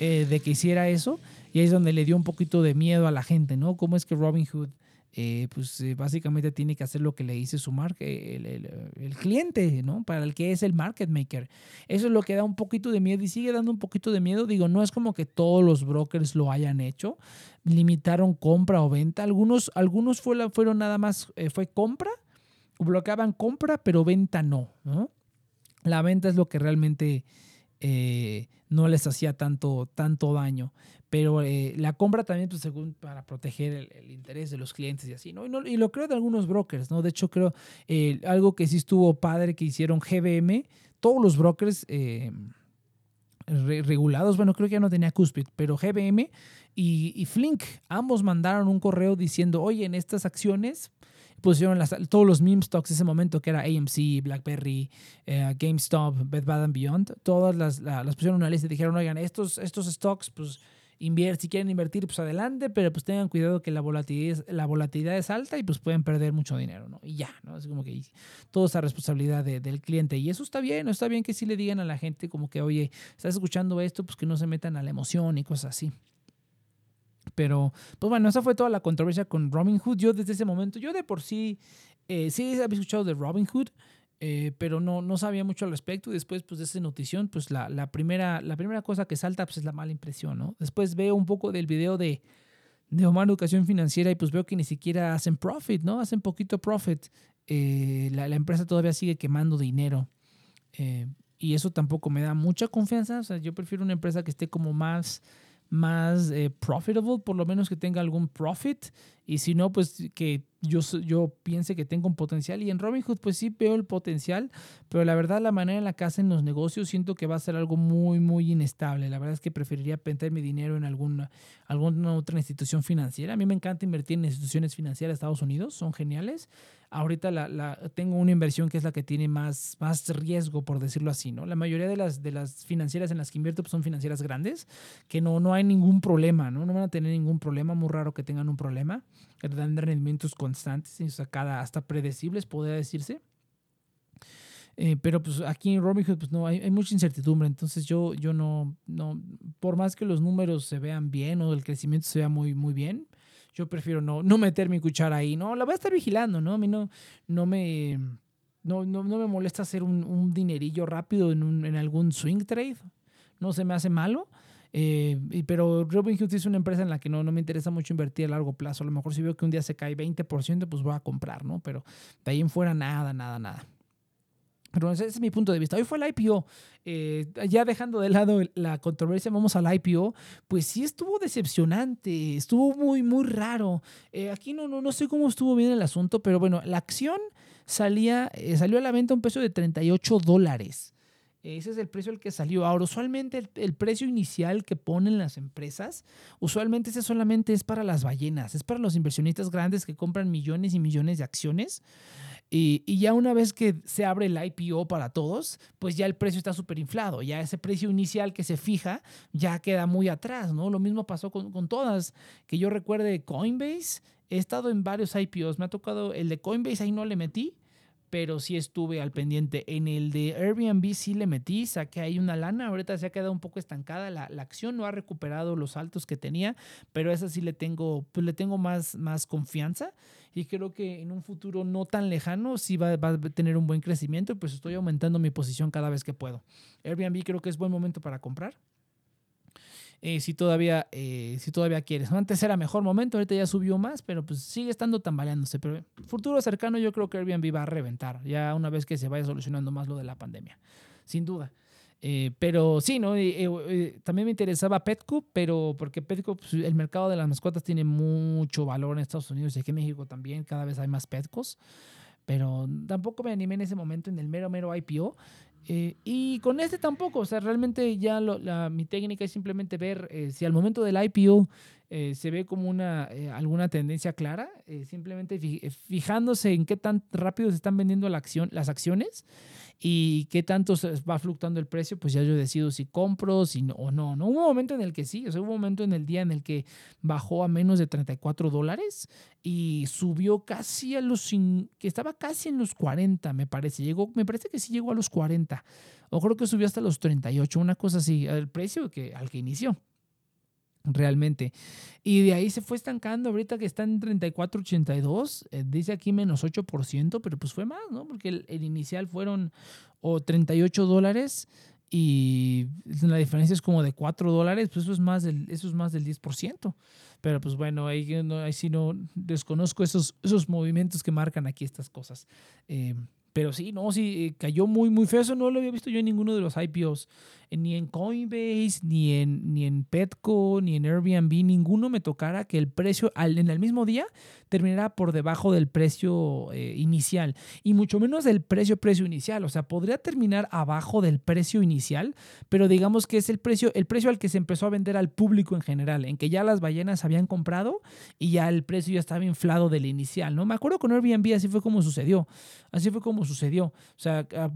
eh, de que hiciera eso, y ahí es donde le dio un poquito de miedo a la gente, ¿no? ¿Cómo es que Robinhood, eh, pues eh, básicamente tiene que hacer lo que le dice su marca, el, el, cliente, ¿no? Para el que es el market maker. Eso es lo que da un poquito de miedo y sigue dando un poquito de miedo. Digo, no es como que todos los brokers lo hayan hecho, limitaron compra o venta. Algunos, algunos fue fueron nada más, fue compra bloqueaban compra, pero venta no. La venta es lo que realmente eh, no les hacía tanto, tanto daño. Pero eh, la compra también, pues, según para proteger el, interés de los clientes y así, ¿no? Y, lo creo de algunos brokers, ¿no? De hecho, creo eh, algo que sí estuvo padre que hicieron GBM, todos los brokers regulados, bueno, creo que ya no tenía Cuspid, pero GBM y, y Flink, ambos mandaron un correo diciendo, oye, en estas acciones pusieron las, todos los meme stocks ese momento, que era AMC, BlackBerry, eh, GameStop, Bed Bath Beyond, todas las, pusieron en una lista y dijeron, oigan, estos, estos stocks, pues si quieren invertir, pues adelante, pero pues tengan cuidado que la volatilidad, la volatilidad es alta y pues pueden perder mucho dinero, ¿no? Y ya, ¿no? Es como que toda esa responsabilidad del cliente. Y eso está bien. Está bien que sí le digan a la gente como que, oye, estás escuchando esto, pues que no se metan a la emoción y cosas así. Pero, pues bueno, esa fue toda la controversia con Robinhood. Yo desde ese momento, yo de por sí, eh, sí había escuchado de Robinhood, eh, pero no, no sabía mucho al respecto. Y después, pues de esa notición, pues la, la, primera, la primera cosa que salta pues, es la mala impresión, ¿no? Después veo un poco del video de, de Omar Educación Financiera y pues veo que ni siquiera hacen profit, ¿no? Hacen poquito profit. Eh, la, empresa todavía sigue quemando dinero. Y eso tampoco me da mucha confianza. O sea, yo prefiero una empresa que esté como más más eh, profitable, por lo menos que tenga algún profit, y si no, pues que yo, yo piense que tengo un potencial. Y en Robinhood, pues sí veo el potencial, pero la verdad, la manera en la que hacen los negocios, siento que va a ser algo muy, muy inestable. La verdad es que preferiría meter mi dinero en alguna, alguna otra institución financiera. A mí me encanta invertir en instituciones financieras de Estados Unidos, son geniales ahorita la, la, tengo una inversión que es la que tiene más, más riesgo, por decirlo así, ¿no? La mayoría de las, de las financieras en las que invierto pues, son financieras grandes, que no, no hay ningún problema, ¿no? No van a tener ningún problema, muy raro que tengan un problema, dan rendimientos constantes, o sea, cada, hasta predecibles, podría decirse. Eh, pero pues aquí en Robinhood pues no hay, hay, mucha incertidumbre, entonces yo, yo no, no, por más que los números se vean bien o el crecimiento se vea muy, muy bien, yo prefiero no, no meter mi cuchara ahí, ¿no? La voy a estar vigilando, ¿no? A mí no, no me... No, no, no me molesta hacer un, un dinerillo rápido en, un, en, algún swing trade. No se me hace malo. Eh, pero Robinhood es una empresa en la que no, no me interesa mucho invertir a largo plazo. A lo mejor si veo que un día se cae 20%, pues voy a comprar, ¿no? Pero de ahí en fuera nada, nada, nada. Pero ese es mi punto de vista. Hoy fue el IPO. Eh, ya dejando de lado la controversia, vamos al IPO. Pues sí estuvo decepcionante, estuvo muy, muy raro. Eh, aquí no, no, no sé cómo estuvo bien el asunto, pero bueno, la acción salía, salió a la venta a un precio de 38 dólares. Ese es el precio al que salió. Ahora, usualmente el, precio inicial que ponen las empresas, usualmente ese solamente es para las ballenas, es para los inversionistas grandes que compran millones y millones de acciones. Y, y, ya una vez que se abre el IPO para todos, pues ya el precio está súper inflado. Ya ese precio inicial que se fija ya queda muy atrás, ¿no? Lo mismo pasó con, con, todas. Que yo recuerde Coinbase, he estado en varios IPOs. Me ha tocado el de Coinbase, ahí no le metí, pero sí estuve al pendiente. En el de Airbnb sí le metí, saqué ahí una lana. Ahorita se ha quedado un poco estancada. La, la acción no ha recuperado los altos que tenía, pero esa sí le tengo, pues le tengo más, más confianza y creo que en un futuro no tan lejano sí va, a tener un buen crecimiento, pues estoy aumentando mi posición cada vez que puedo. Airbnb creo que es buen momento para comprar. Eh, si todavía eh, si todavía quieres. Antes era mejor momento, ahorita ya subió más, pero pues sigue estando tambaleándose. Pero futuro cercano yo creo que Airbnb va a reventar, ya una vez que se vaya solucionando más lo de la pandemia, sin duda. Eh, pero sí, ¿no? Eh, eh, también me interesaba Petco, pero porque Petco, pues, el mercado de las mascotas tiene mucho valor en Estados Unidos y aquí en México también, cada vez hay más Petcos. Pero tampoco me animé en ese momento en el mero, mero IPO. Y con este tampoco, o sea, realmente ya lo, la, mi técnica es simplemente ver si al momento del IPO se ve como una, alguna tendencia clara, simplemente fijándose en qué tan rápido se están vendiendo la acción, las acciones y qué tanto va fluctuando el precio, pues ya yo decido si compro si no, o no. No hubo un momento en el que sí, o sea, hubo un momento en el día en el que bajó a menos de 34 dólares y subió casi a los, que estaba casi en los 40, me parece. Llegó, me parece que sí llegó a los 40, o creo que subió hasta los 38, una cosa así, el precio que, al que inició realmente. Y de ahí se fue estancando, ahorita que está en 34.82, eh, dice aquí menos 8%, pero pues fue más, ¿no? Porque el, el inicial fueron o 38 dólares y la diferencia es como de 4 dólares, pues eso es más del, eso es más del 10%. Pero pues bueno, ahí, ahí sí no desconozco esos, esos movimientos que marcan aquí estas cosas. Eh, pero sí, no, sí, eh, cayó muy, muy feo. Eso no lo había visto yo en ninguno de los IPOs. Ni en Coinbase, ni en, ni en Petco, ni en Airbnb. Ninguno me tocara que el precio al, en el mismo día terminara por debajo del precio eh, inicial. Y mucho menos del precio, precio inicial. O sea, podría terminar abajo del precio inicial, pero digamos que es el precio, el precio al que se empezó a vender al público en general. En que ya las ballenas habían comprado y ya el precio ya estaba inflado del inicial. ¿no? Me acuerdo con Airbnb así fue como sucedió. Así fue como sucedió. O sea, ah,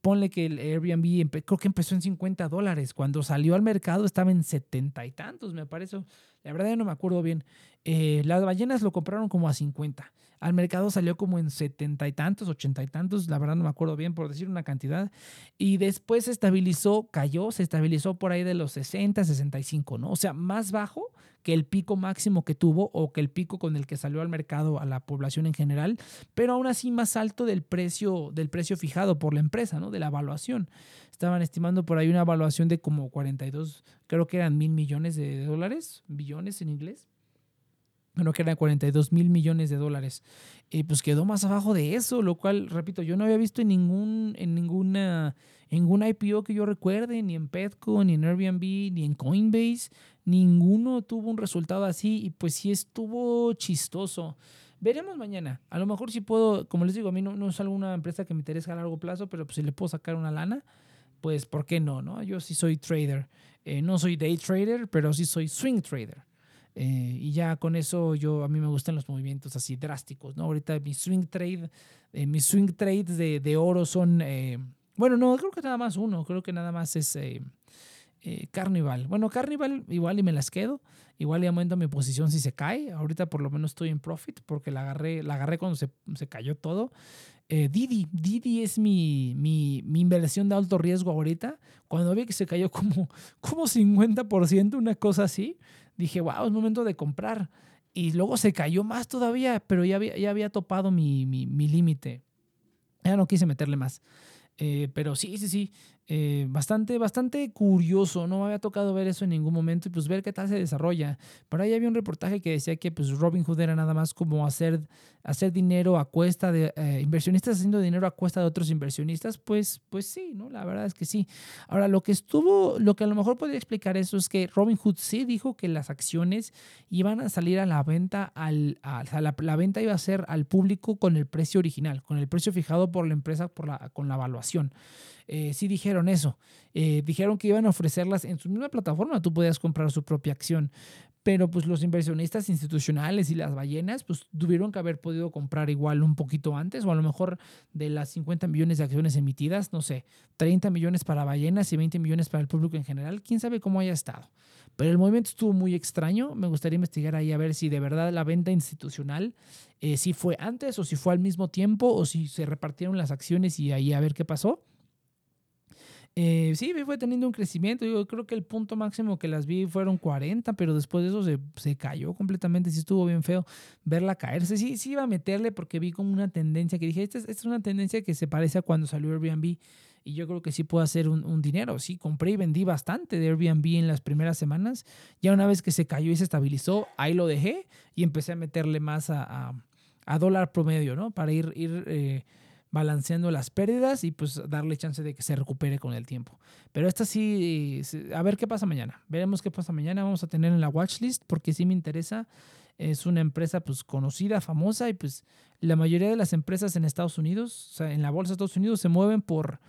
ponle que el Airbnb creo que empezó en 50 dólares. Cuando salió al mercado estaba en 70 y tantos, me parece. La verdad ya no me acuerdo bien. Eh, las ballenas lo compraron como a 50. Al mercado salió como en setenta y tantos, ochenta y tantos, la verdad no me acuerdo bien por decir una cantidad, y después se estabilizó, cayó, se estabilizó por ahí de los 60, 65, ¿no? O sea, más bajo que el pico máximo que tuvo o que el pico con el que salió al mercado a la población en general, pero aún así más alto del precio, del precio fijado por la empresa, ¿no? De la evaluación. Estaban estimando por ahí una evaluación de como 42, creo que eran mil millones de dólares, billones en inglés bueno, que eran 42 mil millones de dólares. y pues quedó más abajo de eso, lo cual, repito, yo no había visto en ningún, en ninguna, ningún IPO que yo recuerde, ni en Petco, ni en Airbnb, ni en Coinbase, ninguno tuvo un resultado así y pues sí estuvo chistoso. Veremos mañana. A lo mejor si puedo, como les digo, a mí no, no es alguna empresa que me interesa a largo plazo, pero pues si le puedo sacar una lana, pues ¿por qué no? no? Yo sí soy trader. Eh, no soy day trader, pero sí soy swing trader. Eh, y ya con eso yo a mí me gustan los movimientos así drásticos, ¿no? Ahorita mi swing trade, eh, mis swing trades de, de oro son, eh, bueno, no, creo que nada más uno, creo que nada más es Carnival. Bueno, Carnival igual y me las quedo, igual y aumento mi posición si se cae, ahorita por lo menos estoy en profit porque la agarré, la agarré cuando se, se cayó todo. Didi, Didi es mi, mi, mi, inversión de alto riesgo ahorita. Cuando vi que se cayó como, como 50%, una cosa así, dije, wow, es momento de comprar. Y luego se cayó más todavía, pero ya había, ya había topado mi, mi, mi límite. Ya no quise meterle más. Eh, pero sí, sí, sí. Eh, bastante, bastante curioso. No me había tocado ver eso en ningún momento y pues ver qué tal se desarrolla. Por ahí había un reportaje que decía que pues Robin Hood era nada más como hacer, hacer dinero a cuesta de eh, inversionistas haciendo dinero a cuesta de otros inversionistas. Pues, pues sí, ¿no? La verdad es que sí. Ahora, lo que estuvo, lo que a lo mejor podría explicar eso es que Robin Hood sí dijo que las acciones iban a salir a la venta, al, a, la, la, venta iba a ser al público con el precio original, con el precio fijado por la empresa por la, con la evaluación. Eh, sí dijeron eso. Eh, dijeron que iban a ofrecerlas en su misma plataforma, tú podías comprar su propia acción. Pero pues los inversionistas institucionales y las ballenas pues tuvieron que haber podido comprar igual un poquito antes o a lo mejor de las 50 millones de acciones emitidas, no sé, 30 millones para ballenas y 20 millones para el público en general, quién sabe cómo haya estado. Pero el movimiento estuvo muy extraño, me gustaría investigar ahí a ver si de verdad la venta institucional, eh, si fue antes o si fue al mismo tiempo o si se repartieron las acciones y ahí a ver qué pasó. Eh, sí, fue teniendo un crecimiento. Yo creo que el punto máximo que las vi fueron 40, pero después de eso se, se, cayó completamente. Sí estuvo bien feo verla caerse. Sí, sí iba a meterle porque vi como una tendencia que dije, esta es, una tendencia que se parece a cuando salió Airbnb. Y yo creo que sí puedo hacer un, un, dinero. Sí, compré y vendí bastante de Airbnb en las primeras semanas. Ya una vez que se cayó y se estabilizó, ahí lo dejé y empecé a meterle más a, a, a dólar promedio, ¿no? Para ir... ir eh, balanceando las pérdidas y pues darle chance de que se recupere con el tiempo. Pero esta sí, a ver qué pasa mañana. Veremos qué pasa mañana. Vamos a tener en la watchlist porque sí me interesa. Es una empresa pues conocida, famosa y pues la mayoría de las empresas en Estados Unidos, o sea, en la bolsa de Estados Unidos se mueven por,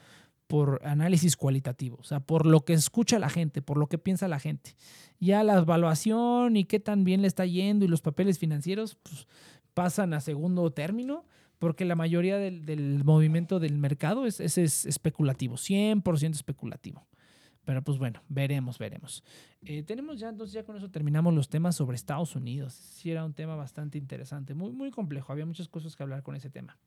por análisis cualitativo, o sea, por lo que escucha la gente, por lo que piensa la gente. Ya la evaluación y qué tan bien le está yendo y los papeles financieros pues, pasan a segundo término porque la mayoría del, del movimiento del mercado es, es, es especulativo, 100% especulativo. Pero pues bueno, veremos, veremos. Eh, tenemos ya, entonces ya con eso terminamos los temas sobre Estados Unidos. Sí era un tema bastante interesante, muy, muy complejo. Había muchas cosas que hablar con ese tema.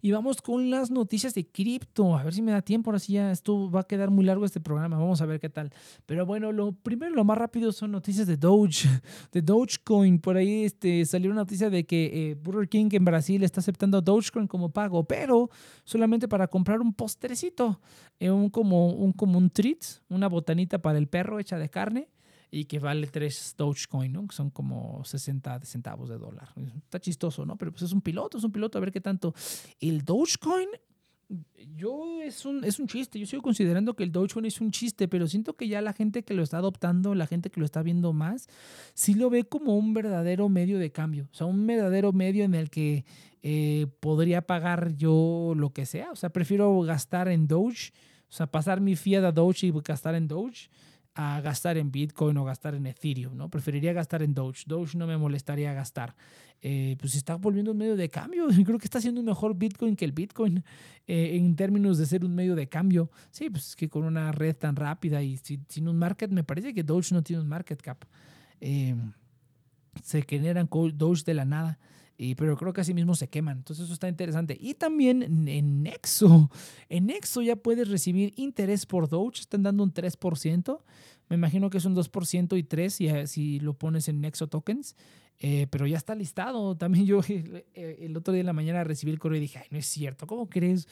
Y vamos con las noticias de cripto. A ver si me da tiempo. Ahora sí ya esto va a quedar muy largo este programa. Vamos a ver qué tal. Pero bueno, lo primero, lo más rápido son noticias de Doge, de Dogecoin. Por ahí este, salió una noticia de que eh, Burger King en Brasil está aceptando Dogecoin como pago, pero solamente para comprar un postrecito, eh, un, como, un, como un treat, una botanita para el perro hecha de carne y que vale 3 Dogecoin, ¿no? Que son como 60 centavos de dólar. Está chistoso, ¿no? Pero pues es un piloto, es un piloto, a ver qué tanto. El Dogecoin, yo es un, es un chiste, yo sigo considerando que el Dogecoin es un chiste, pero siento que ya la gente que lo está adoptando, la gente que lo está viendo más, sí lo ve como un verdadero medio de cambio, o sea, un verdadero medio en el que eh, podría pagar yo lo que sea, o sea, prefiero gastar en Doge, o sea, pasar mi fiat a Doge y gastar en Doge a gastar en Bitcoin o gastar en Ethereum, ¿no? Preferiría gastar en Doge. Doge no me molestaría gastar. Eh, pues está volviendo un medio de cambio. Creo que está siendo mejor Bitcoin que el Bitcoin eh, en términos de ser un medio de cambio. Sí, pues es que con una red tan rápida y sin, un market, me parece que Doge no tiene un market cap. Eh, se generan Doge de la nada. Y, pero creo que así mismo se queman. Entonces eso está interesante. Y también en Nexo. En Nexo ya puedes recibir interés por Doge. Están dando un 3%. Me imagino que es un 2% y 3% si, si lo pones en Nexo Tokens. Eh, pero ya está listado. También yo eh, el otro día en la mañana recibí el correo y dije, ay, no es cierto, ¿cómo crees?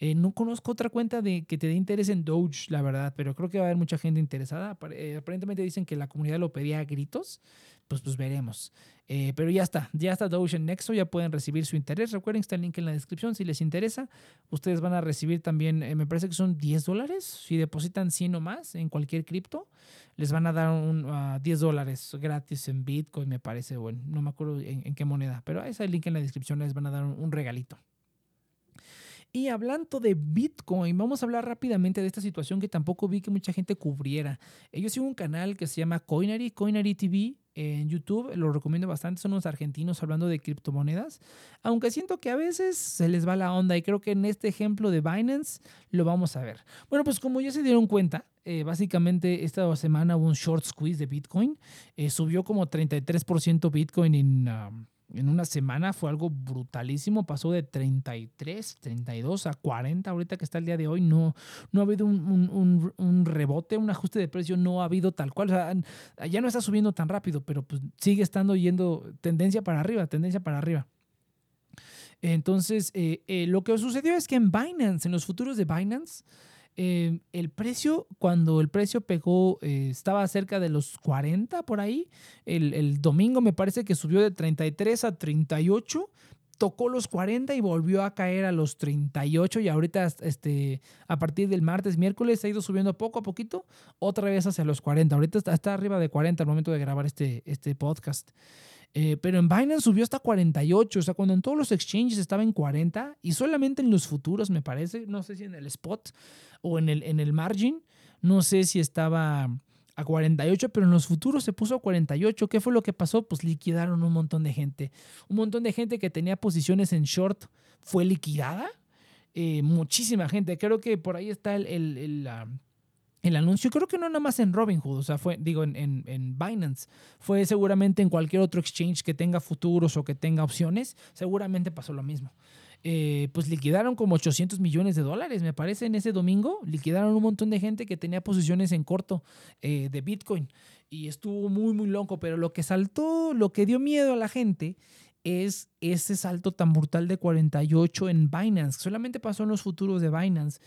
Eh, no conozco otra cuenta de que te dé interés en Doge, la verdad, pero creo que va a haber mucha gente interesada. aparentemente dicen que la comunidad lo pedía a gritos, pues, pues veremos. pero ya está, ya está Doge en Nexo, ya pueden recibir su interés. Recuerden que está el link en la descripción si les interesa. Ustedes van a recibir también, me parece que son 10 dólares si depositan 100 o más en cualquier cripto les van a dar un, 10 ah, dólares gratis en Bitcoin, me parece, bueno, no me acuerdo en, qué moneda, pero ahí está el link en la descripción, les van a dar un, regalito. Y hablando de Bitcoin, vamos a hablar rápidamente de esta situación que tampoco vi que mucha gente cubriera. Yo sigo un canal que se llama Coinery, Coinery TV en YouTube, lo recomiendo bastante, son unos argentinos hablando de criptomonedas, aunque siento que a veces se les va la onda y creo que en este ejemplo de Binance lo vamos a ver. Bueno, pues como ya se dieron cuenta, eh, básicamente esta semana hubo un short squeeze de Bitcoin. Eh, subió como 33% Bitcoin en, en una semana. Fue algo brutalísimo. Pasó de 33, 32 a 40. Ahorita que está el día de hoy, no, no ha habido un, un, rebote, un ajuste de precio. No ha habido tal cual. Ya no está subiendo tan rápido, pero pues sigue estando yendo tendencia para arriba, tendencia para arriba. Entonces, eh, lo que sucedió es que en Binance, en los futuros de Binance, eh, el precio, cuando el precio pegó, eh, estaba cerca de los 40 por ahí. El, domingo me parece que subió de 33 a 38 tocó los 40 y volvió a caer a los 38 y ahorita este, a partir del martes, miércoles ha ido subiendo poco a poquito, otra vez hacia los 40. Ahorita está, está arriba de 40 al momento de grabar este, este podcast. Eh, pero en Binance subió hasta 48, o sea, cuando en todos los exchanges estaba en 40 y solamente en los futuros, me parece, no sé si en el spot o en el, en el margin, no sé si estaba a 48, pero en los futuros se puso a 48. ¿Qué fue lo que pasó? Pues liquidaron un montón de gente. Un montón de gente que tenía posiciones en short fue liquidada. Eh, muchísima gente. Creo que por ahí está el, el, el anuncio, creo que no nada más en Robinhood, o sea, fue, digo, en, en, Binance, fue seguramente en cualquier otro exchange que tenga futuros o que tenga opciones, seguramente pasó lo mismo. Eh, pues liquidaron como 800 millones de dólares, me parece, en ese domingo. Liquidaron un montón de gente que tenía posiciones en corto eh, de Bitcoin y estuvo muy, muy loco. Pero lo que saltó, lo que dio miedo a la gente es ese salto tan brutal de 48 en Binance. Solamente pasó en los futuros de Binance.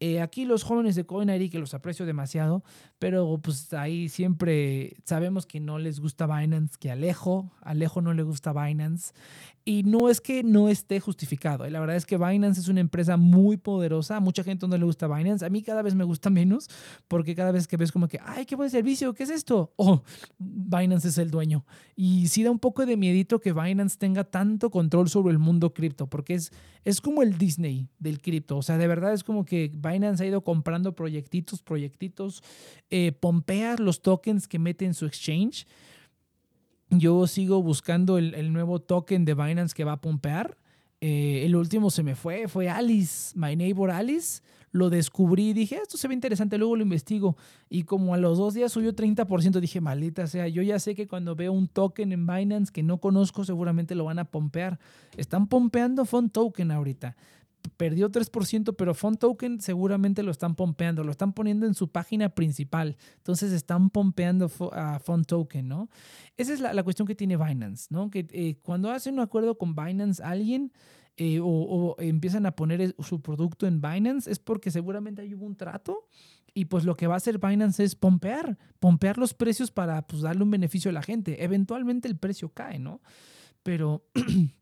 Eh, aquí los jóvenes de Coinary, que los aprecio demasiado, pero pues ahí siempre sabemos que no les gusta Binance, que Alejo, Alejo no le gusta Binance. Y no es que no esté justificado. ¿eh? La verdad es que Binance es una empresa muy poderosa. A mucha gente no le gusta Binance. A mí cada vez me gusta menos porque cada vez que ves como que, ay, qué buen servicio, ¿qué es esto? Oh, Binance es el dueño. Y sí da un poco de miedito que Binance tenga tanto control sobre el mundo cripto porque es, es como el Disney del cripto. O sea, de verdad es como que Binance ha ido comprando proyectitos, proyectitos, eh, pompea los tokens que mete en su exchange yo sigo buscando el, nuevo token de Binance que va a pompear. Eh, el último se me fue, fue Alice, My Neighbor Alice. Lo descubrí dije, esto se ve interesante, luego lo investigo. Y como a los dos días subió 30%, dije, maldita sea, yo ya sé que cuando veo un token en Binance que no conozco, seguramente lo van a pompear. Están pompeando Font Token ahorita perdió 3%, pero Font Token seguramente lo están pompeando, lo están poniendo en su página principal. Entonces están pompeando a Font Token, ¿no? Esa es la, cuestión que tiene Binance, ¿no? Que eh, cuando hacen un acuerdo con Binance alguien eh, o, empiezan a poner su producto en Binance es porque seguramente hay un trato y pues lo que va a hacer Binance es pompear, pompear los precios para pues darle un beneficio a la gente. Eventualmente el precio cae, ¿no? Pero...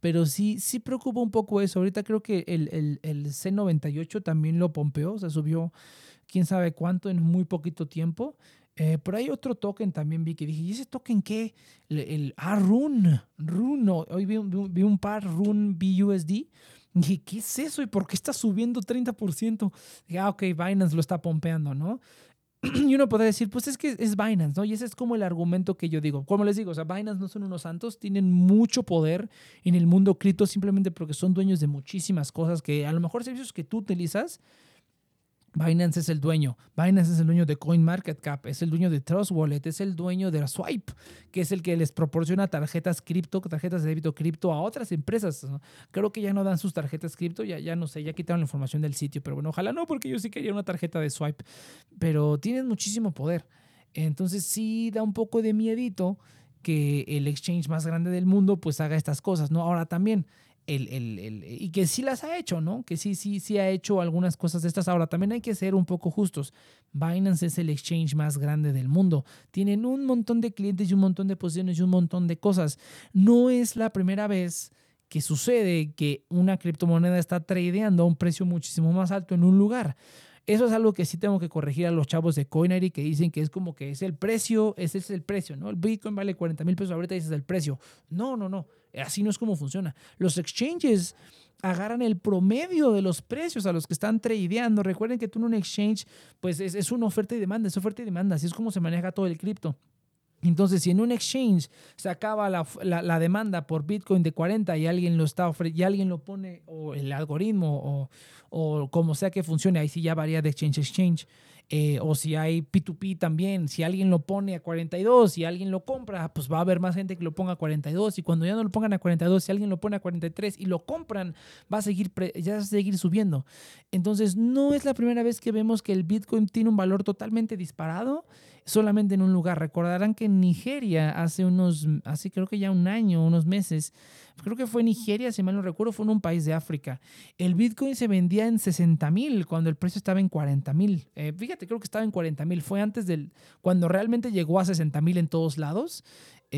Pero sí, sí preocupa un poco eso. Ahorita creo que el, el, C98 también lo pompeó, o sea, subió quién sabe cuánto en muy poquito tiempo. Eh, pero hay otro token también vi que dije, ¿y ese token qué? El, el ah, Rune, Rune, hoy vi, vi, un par Rune BUSD. Dije, ¿qué es eso? ¿Y por qué está subiendo 30%? Dije, ah, ok, Binance lo está pompeando, ¿no? y uno podría decir, pues es que es Binance, ¿no? Y ese es como el argumento que yo digo. Como les digo, o sea, Binance no son unos santos, tienen mucho poder en el mundo cripto simplemente porque son dueños de muchísimas cosas que a lo mejor servicios que tú utilizas Binance es el dueño. Binance es el dueño de CoinMarketCap, es el dueño de Trust Wallet, es el dueño de Swipe, que es el que les proporciona tarjetas cripto, tarjetas de débito cripto a otras empresas. Creo que ya no dan sus tarjetas cripto, ya, ya no sé, ya quitaron la información del sitio, pero bueno, ojalá no, porque yo sí quería una tarjeta de Swipe. Pero tienen muchísimo poder. Entonces sí da un poco de miedito que el exchange más grande del mundo pues haga estas cosas, ¿no? Ahora también el, el, el, y que sí las ha hecho, ¿no? Que sí, sí, sí ha hecho algunas cosas de estas. Ahora, también hay que ser un poco justos. Binance es el exchange más grande del mundo. Tienen un montón de clientes y un montón de posiciones y un montón de cosas. No es la primera vez que sucede que una criptomoneda está tradeando a un precio muchísimo más alto en un lugar. Eso es algo que sí tengo que corregir a los chavos de Coinery que dicen que es como que es el precio, ese es el precio, ¿no? El Bitcoin vale 40 mil pesos, ahorita dices el precio. No, no, no. Así no es como funciona. Los exchanges agarran el promedio de los precios a los que están tradeando. Recuerden que tú en un exchange, pues es, una oferta y demanda, es oferta y demanda. Así es como se maneja todo el cripto. Entonces, si en un exchange se acaba la, demanda por Bitcoin de 40 y alguien lo está y alguien lo pone, o el algoritmo, o, o como sea que funcione, ahí sí ya varía de exchange a exchange. Eh, o si hay P2P también, si alguien lo pone a 42 y alguien lo compra, pues va a haber más gente que lo ponga a 42 y cuando ya no lo pongan a 42, si alguien lo pone a 43 y lo compran, va a seguir, ya va a seguir subiendo. Entonces, no es la primera vez que vemos que el Bitcoin tiene un valor totalmente disparado solamente en un lugar. Recordarán que en Nigeria hace unos, así creo que ya un año, unos meses, creo que fue Nigeria, si mal no recuerdo, fue en un país de África. El Bitcoin se vendía en 60 mil cuando el precio estaba en 40 mil. Eh, fíjate, creo que estaba en 40 mil. Fue antes del, cuando realmente llegó a 60 mil en todos lados.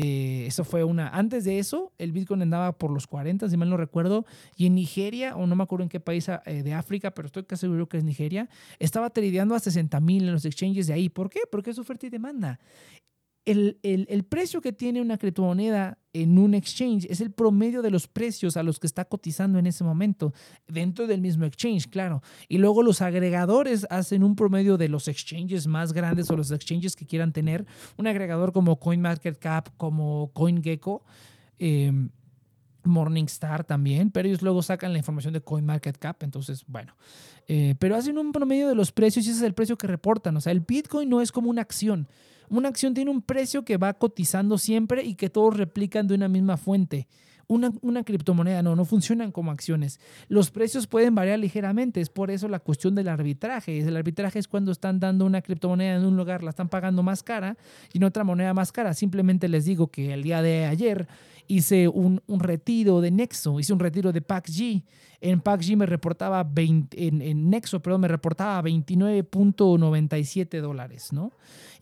Eh, eso fue una. Antes de eso, el Bitcoin andaba por los 40, si mal no recuerdo. Y en Nigeria, o no me acuerdo en qué país eh, de África, pero estoy casi seguro que es Nigeria, estaba tradeando a 60 mil en los exchanges de ahí. ¿Por qué? Porque es oferta y demanda el, precio que tiene una criptomoneda en un exchange es el promedio de los precios a los que está cotizando en ese momento, dentro del mismo exchange, claro. Y luego los agregadores hacen un promedio de los exchanges más grandes o los exchanges que quieran tener. Un agregador como CoinMarketCap, como CoinGecko. Em, Morningstar también, pero ellos luego sacan la información de CoinMarketCap, entonces, bueno, eh, pero hacen un promedio de los precios y ese es el precio que reportan, o sea, el Bitcoin no es como una acción, una acción tiene un precio que va cotizando siempre y que todos replican de una misma fuente. Una, una, criptomoneda no, no funcionan como acciones. Los precios pueden variar ligeramente, es por eso la cuestión del arbitraje. El arbitraje es cuando están dando una criptomoneda en un lugar, la están pagando más cara y en otra moneda más cara. Simplemente les digo que el día de ayer hice un, un retiro de Nexo, hice un retiro de PACG. En PACG me reportaba 20, en, en Nexo, perdón, me reportaba 29.97 dólares, ¿no?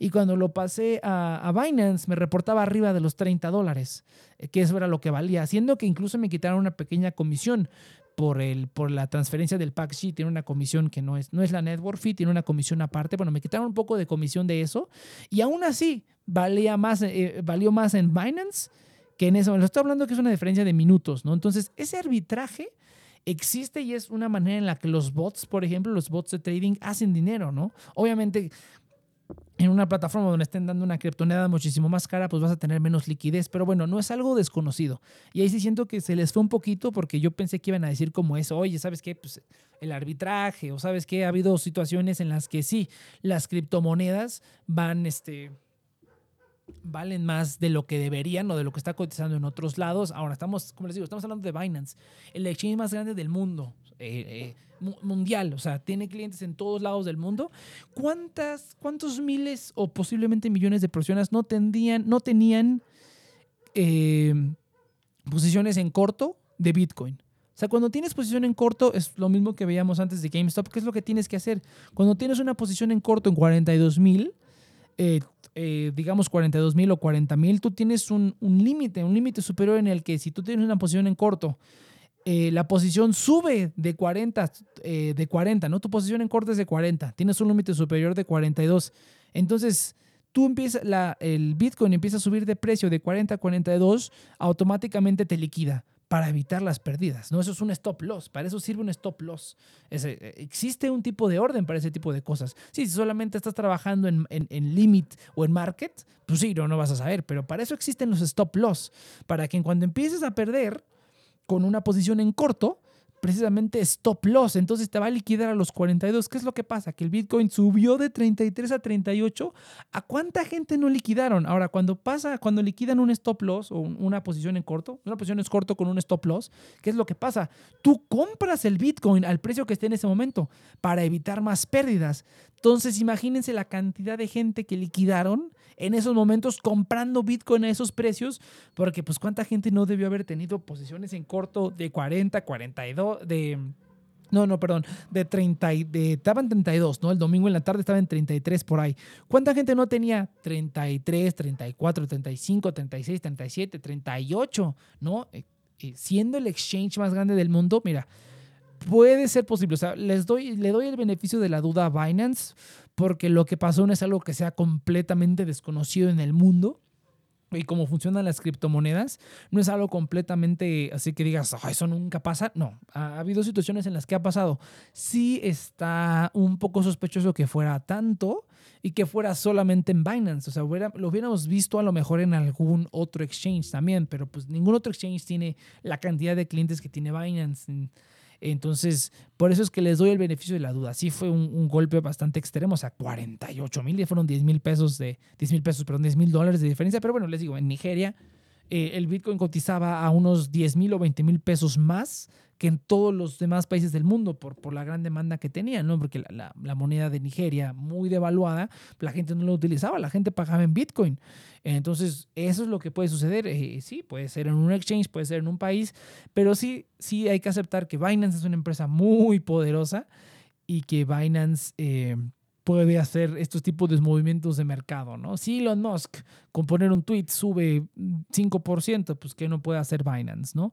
Y cuando lo pasé a, a, Binance me reportaba arriba de los 30 dólares, eh, que eso era lo que valía, haciendo que incluso me quitaron una pequeña comisión por, el, por la transferencia del PACG, tiene una comisión que no es, no es la network fee, tiene una comisión aparte. Bueno, me quitaron un poco de comisión de eso y aún así valía más, eh, valió más en Binance que en eso, lo estoy hablando que es una diferencia de minutos, ¿no? Entonces, ese arbitraje existe y es una manera en la que los bots, por ejemplo, los bots de trading hacen dinero, ¿no? Obviamente, en una plataforma donde estén dando una criptoneda muchísimo más cara, pues vas a tener menos liquidez. Pero bueno, no es algo desconocido. Y ahí sí siento que se les fue un poquito porque yo pensé que iban a decir como eso, oye, ¿sabes qué? Pues el arbitraje, o ¿sabes qué? Ha habido situaciones en las que sí, las criptomonedas van, este valen más de lo que deberían o de lo que está cotizando en otros lados. Ahora estamos, como les digo, estamos hablando de Binance, el exchange más grande del mundo, eh, eh, mundial, o sea, tiene clientes en todos lados del mundo. ¿Cuántas, cuántos miles o posiblemente millones de personas no tendrían, no tenían eh, posiciones en corto de Bitcoin? O sea, cuando tienes posición en corto, es lo mismo que veíamos antes de GameStop, ¿qué es lo que tienes que hacer? Cuando tienes una posición en corto en 42 mil, eh, eh, digamos 42 mil o 40 mil, tú tienes un, límite, un límite superior en el que si tú tienes una posición en corto, eh, la posición sube de 40, de 40, ¿no? Tu posición en corto es de 40, tienes un límite superior de 42. Entonces, tú empiezas, la, el Bitcoin empieza a subir de precio de 40 a 42, automáticamente te liquida para evitar las pérdidas. ¿no? Eso es un stop loss. Para eso sirve un stop loss. Eh, existe un tipo de orden para ese tipo de cosas. si solamente estás trabajando en, en, limit o en market, pues sí, no, no vas a saber. Pero para eso existen los stop loss. Para que cuando empieces a perder con una posición en corto, precisamente stop loss, entonces te va a liquidar a los 42. ¿Qué es lo que pasa? Que el Bitcoin subió de 33 a 38. ¿A cuánta gente no liquidaron? Ahora, cuando pasa, cuando liquidan un stop loss o una posición en corto, una posición es corto con un stop loss, ¿qué es lo que pasa? Tú compras el Bitcoin al precio que esté en ese momento para evitar más pérdidas. Entonces, imagínense la cantidad de gente que liquidaron en esos momentos comprando Bitcoin a esos precios, porque pues cuánta gente no debió haber tenido posiciones en corto de 40, 42, de... No, no, perdón, de 30, de, estaba en 32, ¿no? El domingo en la tarde estaba en 33 por ahí. ¿Cuánta gente no tenía 33, 34, 35, 36, 37, 38, ¿no? Eh, eh, siendo el exchange más grande del mundo, mira, puede ser posible. O sea, les doy, le doy el beneficio de la duda a Binance porque lo que pasó no es algo que sea completamente desconocido en el mundo. Y cómo funcionan las criptomonedas, no es algo completamente así que digas, eso nunca pasa. No, ha, habido situaciones en las que ha pasado. Sí está un poco sospechoso que fuera tanto y que fuera solamente en Binance. O sea, lo hubiéramos visto a lo mejor en algún otro exchange también, pero pues ningún otro exchange tiene la cantidad de clientes que tiene Binance. Entonces, por eso es que les doy el beneficio de la duda. Sí fue un, golpe bastante extremo, o sea, 48 mil, ya fueron 10 mil pesos de, 10 mil pesos, perdón, 10 mil dólares de diferencia. Pero bueno, les digo, en Nigeria eh, el Bitcoin cotizaba a unos 10 mil o 20 mil pesos más que en todos los demás países del mundo por, por la gran demanda que tenían, ¿no? Porque la, la, moneda de Nigeria, muy devaluada, la gente no lo utilizaba, la gente pagaba en Bitcoin. Entonces, eso es lo que puede suceder. Eh, sí, puede ser en un exchange, puede ser en un país, pero sí, sí hay que aceptar que Binance es una empresa muy poderosa y que Binance... Eh, puede hacer estos tipos de movimientos de mercado, ¿no? Si Elon Musk con poner un tweet sube 5%, pues que no puede hacer Binance, ¿no?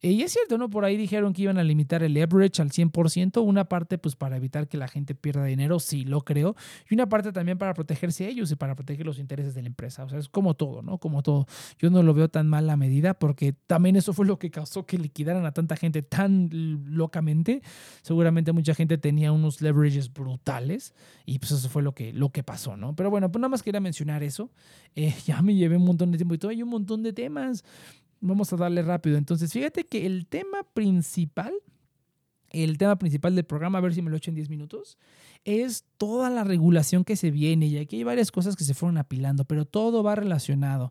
Eh, y es cierto, ¿no? Por ahí dijeron que iban a limitar el leverage al 100%, una parte pues para evitar que la gente pierda dinero, sí lo creo, y una parte también para protegerse ellos y para proteger los intereses de la empresa. O sea, es como todo, ¿no? Como todo. Yo no lo veo tan mal la medida porque también eso fue lo que causó que liquidaran a tanta gente tan locamente. Seguramente mucha gente tenía unos leverages brutales y pues eso fue lo que, lo que pasó, ¿no? Pero bueno, pues nada más quería mencionar eso. Eh, ya me llevé un montón de tiempo y todo, hay un montón de temas. Vamos a darle rápido. Entonces, fíjate que el tema principal, el tema principal del programa, a ver si me lo echo en 10 minutos, es toda la regulación que se viene. Y aquí hay varias cosas que se fueron apilando, pero todo va relacionado.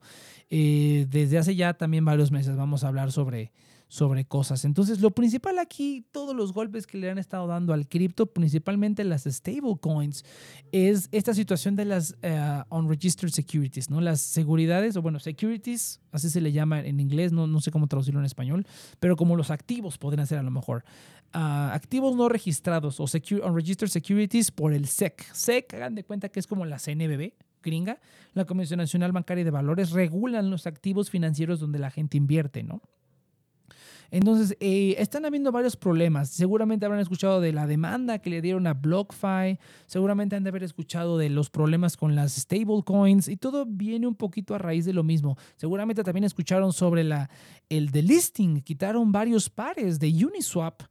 Eh, desde hace ya también varios meses vamos a hablar sobre sobre cosas. Entonces, lo principal aquí, todos los golpes que le han estado dando al cripto, principalmente las stablecoins, es esta situación de las uh, unregistered securities, ¿no? Las seguridades, o bueno, securities, así se le llama en inglés, no, no sé cómo traducirlo en español, pero como los activos podrían ser a lo mejor. Uh, activos no registrados o unregistered securities por el SEC. SEC, hagan de cuenta que es como la CNBB, gringa, la Comisión Nacional Bancaria de Valores, regulan los activos financieros donde la gente invierte, ¿no? Entonces, eh, están habiendo varios problemas. Seguramente habrán escuchado de la demanda que le dieron a BlockFi, seguramente han de haber escuchado de los problemas con las stablecoins. Y todo viene un poquito a raíz de lo mismo. Seguramente también escucharon sobre la, el delisting, quitaron varios pares de Uniswap,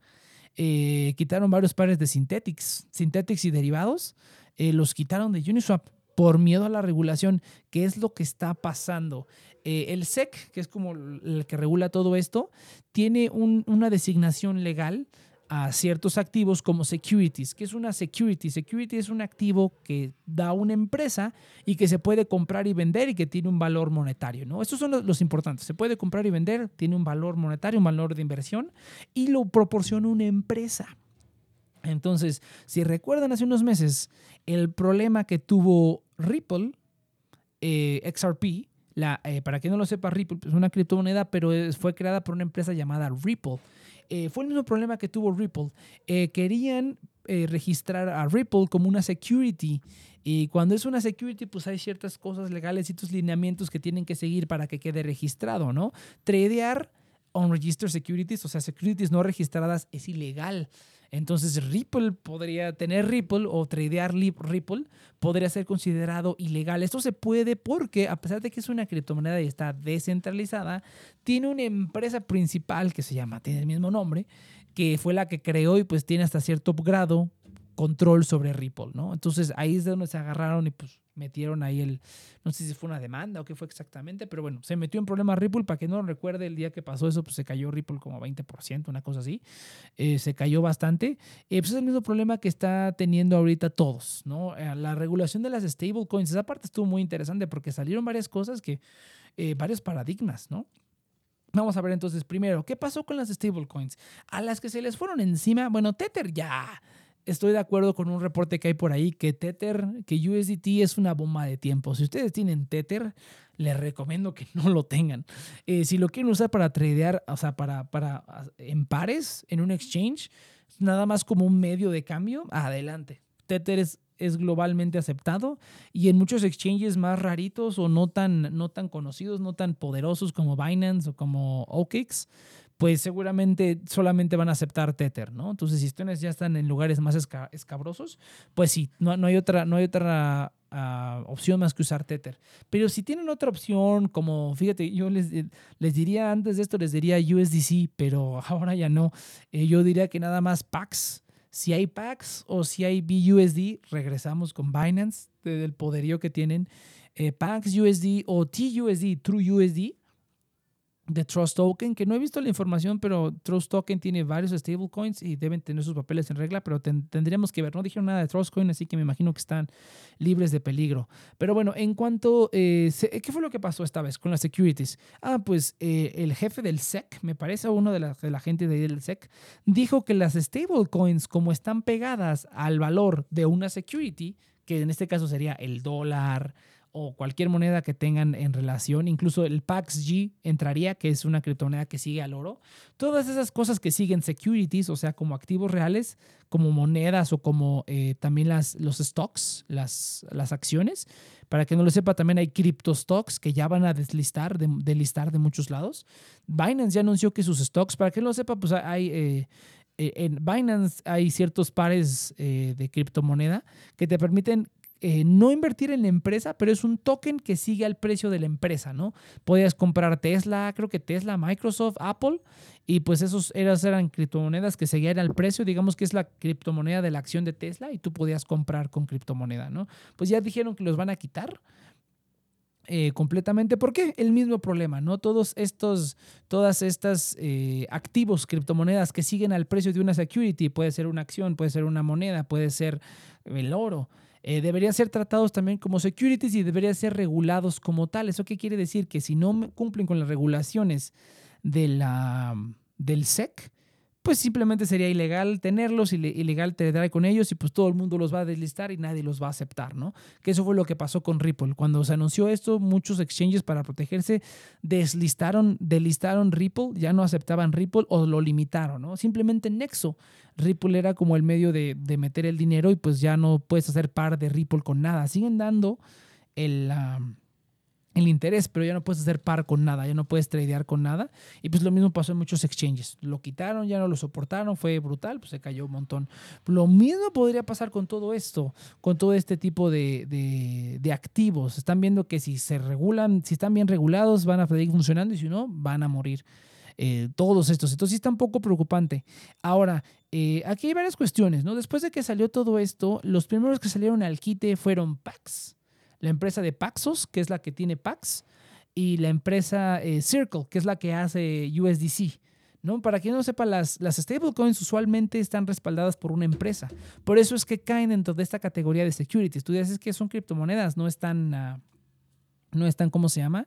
eh, quitaron varios pares de Synthetics, Synthetics y derivados, eh, los quitaron de Uniswap por miedo a la regulación. ¿Qué es lo que está pasando? Eh, el SEC, que es como el que regula todo esto, tiene una designación legal a ciertos activos como securities. ¿Qué es una security? Security es un activo que da una empresa y que se puede comprar y vender y que tiene un valor monetario. ¿no? Estos son los, los, importantes. Se puede comprar y vender, tiene un valor monetario, un valor de inversión y lo proporciona una empresa. Entonces, si recuerdan hace unos meses el problema que tuvo Ripple, eh, XRP, eh, para quien no lo sepa, Ripple es una criptomoneda, pero fue creada por una empresa llamada Ripple. Eh, fue el mismo problema que tuvo Ripple. querían registrar a Ripple como una security. Y cuando es una security, pues hay ciertas cosas legales y tus lineamientos que tienen que seguir para que quede registrado, ¿no? Tradear unregistered securities, o sea, securities no registradas, es ilegal. Entonces Ripple podría tener Ripple o tradear Ripple podría ser considerado ilegal. Esto se puede porque a pesar de que es una criptomoneda y está descentralizada, tiene una empresa principal que se llama, tiene el mismo nombre, que fue la que creó y pues tiene hasta cierto grado control sobre Ripple, ¿no? Entonces ahí es de donde se agarraron y pues metieron ahí el, no sé si fue una demanda o qué fue exactamente, pero bueno, se metió en problemas Ripple, para que no recuerde el día que pasó eso, pues se cayó Ripple como 20%, una cosa así, eh, se cayó bastante. Eh, pues es el mismo problema que está teniendo ahorita todos, ¿no? Eh, la regulación de las stablecoins, esa parte estuvo muy interesante porque salieron varias cosas que, varios paradigmas, ¿no? Vamos a ver entonces primero, ¿qué pasó con las stablecoins? A las que se les fueron encima, bueno, Tether ya estoy de acuerdo con un reporte que hay por ahí que Tether, que USDT es una bomba de tiempo. Si ustedes tienen Tether, les recomiendo que no lo tengan. Eh, si lo quieren usar para tradear, o sea, para, para en pares, en un exchange, nada más como un medio de cambio, adelante. Tether es, es globalmente aceptado y en muchos exchanges más raritos o no tan, no tan conocidos, no tan poderosos como Binance o como OKX, pues seguramente solamente van a aceptar Tether, ¿no? Entonces, si ustedes ya están en lugares más escabrosos, pues sí, no, no hay otra, no hay otra ah, opción más que usar Tether. Pero si tienen otra opción, como, fíjate, yo les, les diría antes de esto, les diría USDC, pero ahora ya no. Eh, yo diría que nada más PAX. Si hay PAX o si hay BUSD, regresamos con Binance, del poderío que tienen. Eh, PAX USD o TUSD, TrueUSD de Trust Token, que no he visto la información, pero Trust Token tiene varios stablecoins y deben tener sus papeles en regla, pero tendríamos que ver. No dijeron nada de Trust Coin, así que me imagino que están libres de peligro. Pero bueno, en cuanto, eh, ¿qué fue lo que pasó esta vez con las securities? Ah, pues eh, el jefe del SEC, me parece uno de la, de la gente del SEC, dijo que las stablecoins, como están pegadas al valor de una security, que en este caso sería el dólar, o cualquier moneda que tengan en relación, incluso el PAXG entraría, que es una criptomoneda que sigue al oro. Todas esas cosas que siguen securities, o sea, como activos reales, como monedas o como eh, también las, los stocks, las, las acciones. Para que no lo sepa, también hay cripto stocks que ya van a deslistar, de, delistar de muchos lados. Binance ya anunció que sus stocks, para que no lo sepa, pues hay... Eh, eh, en Binance hay ciertos pares de criptomoneda que te permiten eh, no invertir en la empresa, pero es un token que sigue al precio de la empresa, ¿no? Podías comprar Tesla, creo que Tesla, Microsoft, Apple, y pues esos eran criptomonedas que seguían al precio, digamos que es la criptomoneda de la acción de Tesla, y tú podías comprar con criptomoneda, ¿no? Pues ya dijeron que los van a quitar. Eh, completamente. ¿Por qué? El mismo problema, ¿no? Todos estos, todas estas eh, activos, criptomonedas que siguen al precio de una security, puede ser una acción, puede ser una moneda, puede ser el oro, eh, deberían ser tratados también como securities y deberían ser regulados como tal. ¿Eso qué quiere decir? Que si no cumplen con las regulaciones de la, del SEC, pues simplemente sería ilegal tenerlos, ilegal tratar con ellos y pues todo el mundo los va a deslistar y nadie los va a aceptar, ¿no? Que eso fue lo que pasó con Ripple. Cuando se anunció esto, muchos exchanges para protegerse deslistaron, delistaron Ripple, ya no aceptaban Ripple o lo limitaron, ¿no? Simplemente Nexo. Ripple era como el medio de, de meter el dinero y pues ya no puedes hacer par de Ripple con nada. Siguen dando el el interés, pero ya no puedes hacer par con nada, ya no puedes tradear con nada. Y pues lo mismo pasó en muchos exchanges. Lo quitaron, ya no lo soportaron, fue brutal, pues se cayó un montón. Lo mismo podría pasar con todo esto, con todo este tipo de, de, activos. Están viendo que si se regulan, si están bien regulados, van a seguir funcionando y si no, van a morir. Eh, todos estos. Entonces está un poco preocupante. Ahora, eh, aquí hay varias cuestiones, ¿no? Después de que salió todo esto, los primeros que salieron al quite fueron Pax la empresa de Paxos, que es la que tiene Pax, y la empresa eh, Circle, que es la que hace USDC. ¿no? Para quien no sepa, las, las stablecoins usualmente están respaldadas por una empresa. Por eso es que caen dentro de esta categoría de securities. Tú dices que son criptomonedas, no están, uh, no están, ¿cómo se llama?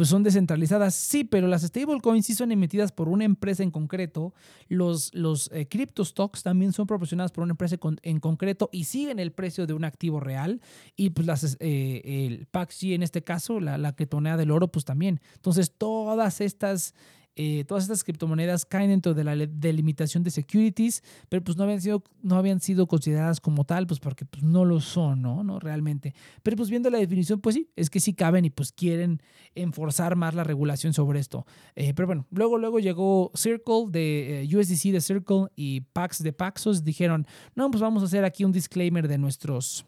Pues son descentralizadas. Sí, pero las stablecoins sí son emitidas por una empresa en concreto. Los, los eh, crypto stocks también son proporcionadas por una empresa en concreto y siguen el precio de un activo real. Y pues las, eh, el PAXG en este caso, la, la criptomoneda del oro, pues también. Entonces, todas estas eh, todas estas criptomonedas caen dentro de la delimitación de securities, pero pues no habían sido, no habían sido consideradas como tal, pues porque pues no lo son, ¿no? ¿no? Realmente. Pero pues viendo la definición, pues sí, es que sí caben y pues quieren enforzar más la regulación sobre esto. Eh, pero bueno, luego, luego llegó Circle de eh, USDC de Circle y Pax de Paxos, dijeron, no, pues vamos a hacer aquí un disclaimer de nuestros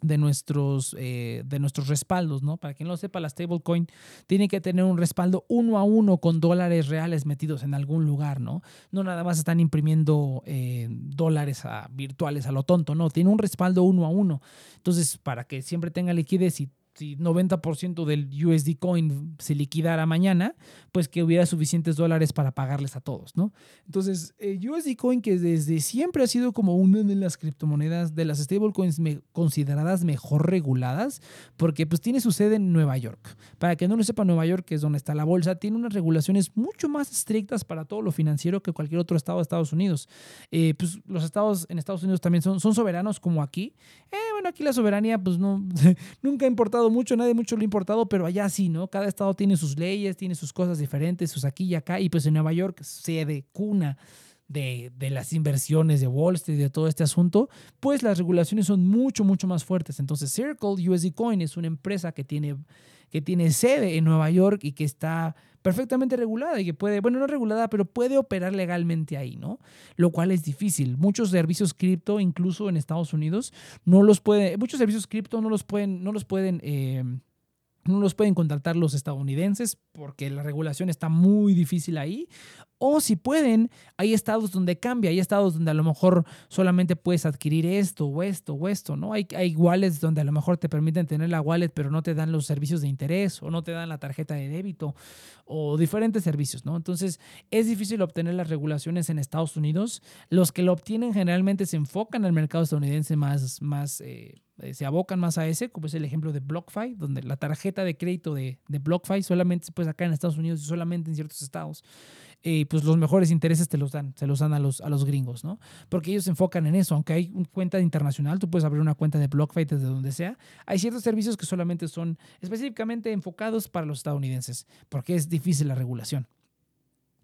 de nuestros, eh, de nuestros respaldos, ¿no? Para quien no lo sepa, la stablecoin tiene que tener un respaldo uno a uno con dólares reales metidos en algún lugar, ¿no? No nada más están imprimiendo eh, dólares virtuales a lo tonto, no, tiene un respaldo uno a uno. Entonces, para que siempre tenga liquidez y si 90% del USD coin se liquidara mañana, pues que hubiera suficientes dólares para pagarles a todos, ¿no? Entonces, el USD coin que desde siempre ha sido como una de las criptomonedas de las stablecoins consideradas mejor reguladas, porque pues tiene su sede en Nueva York. Para que no lo sepa, Nueva York, que es donde está la bolsa, tiene unas regulaciones mucho más estrictas para todo lo financiero que cualquier otro estado de Estados Unidos. Eh, pues los estados en Estados Unidos también son, son soberanos como aquí. Eh, bueno, aquí la soberanía pues no, nunca ha importado mucho, nadie mucho lo ha importado, pero allá sí, ¿no? Cada estado tiene sus leyes, tiene sus cosas diferentes, sus aquí y acá, y pues en Nueva York, sede, cuna de, de las inversiones de Wall Street, de todo este asunto, pues las regulaciones son mucho, mucho más fuertes. Entonces, Circle USD Coin es una empresa que tiene, que tiene sede en Nueva York y que está perfectamente regulada y que puede, bueno, no regulada, pero puede operar legalmente ahí, ¿no? Lo cual es difícil. Muchos servicios cripto, incluso en Estados Unidos, no los pueden, muchos servicios cripto no los pueden, no los pueden, eh, no los pueden contratar los estadounidenses porque la regulación está muy difícil ahí o si pueden, hay estados donde cambia, hay estados donde a lo mejor solamente puedes adquirir esto o esto o esto, ¿no? Hay, hay wallets donde a lo mejor te permiten tener la wallet, pero no te dan los servicios de interés o no te dan la tarjeta de débito o diferentes servicios, ¿no? Entonces, es difícil obtener las regulaciones en Estados Unidos. Los que lo obtienen generalmente se enfocan al mercado estadounidense más, más eh, eh, se abocan más a ese, como es el ejemplo de BlockFi, donde la tarjeta de crédito de, de BlockFi solamente se puede sacar en Estados Unidos y solamente en ciertos estados. Eh, pues los mejores intereses te los dan, se los dan a los, a los gringos, ¿no? Porque ellos se enfocan en eso, aunque hay una cuenta internacional, tú puedes abrir una cuenta de BlockFi desde donde sea, hay ciertos servicios que solamente son específicamente enfocados para los estadounidenses, porque es difícil la regulación.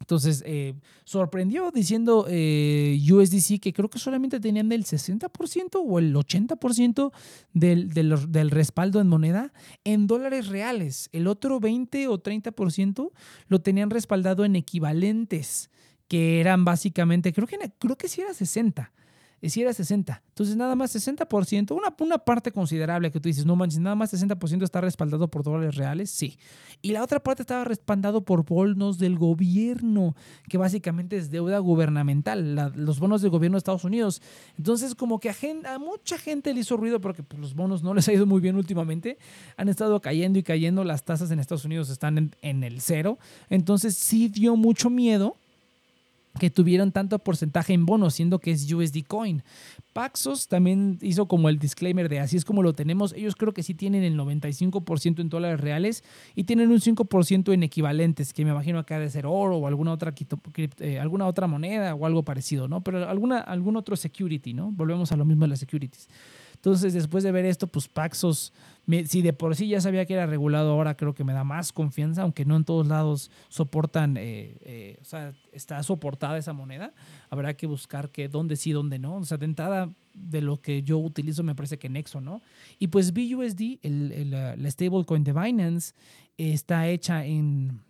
Entonces, eh, sorprendió diciendo eh, USDC que creo que solamente tenían el 60% o el 80% del, del, del, respaldo en moneda en dólares reales. El otro 20 o 30% lo tenían respaldado en equivalentes, que eran básicamente, creo que, creo que sí era 60 si era 60. Entonces, nada más 60%, una, una parte considerable que tú dices, no manches, nada más 60% está respaldado por dólares reales, sí. Y la otra parte estaba respaldado por bonos del gobierno, que básicamente es deuda gubernamental, los bonos del gobierno de Estados Unidos. Entonces, como que a, a mucha gente le hizo ruido porque pues, los bonos no les ha ido muy bien últimamente. Han estado cayendo y cayendo, las tasas en Estados Unidos están en, en el cero. Entonces, sí dio mucho miedo que tuvieron tanto porcentaje en bonos, siendo que es USD Coin. Paxos también hizo como el disclaimer de así es como lo tenemos. Ellos creo que sí tienen el 95% en dólares reales y tienen un 5% en equivalentes, que me imagino que ha de ser oro o alguna otra, eh, alguna otra moneda o algo parecido, ¿no? Pero alguna, algún otro security, ¿no? Volvemos a lo mismo de las securities. Entonces, después de ver esto, pues Paxos, si de por sí ya sabía que era regulado, ahora creo que me da más confianza, aunque no en todos lados soportan, eh, eh, o sea, está soportada esa moneda. Habrá que buscar que dónde sí, dónde no. O sea, de de lo que yo utilizo, me parece que Nexo, ¿no? Y pues BUSD, el, el, la stablecoin de Binance, está hecha en,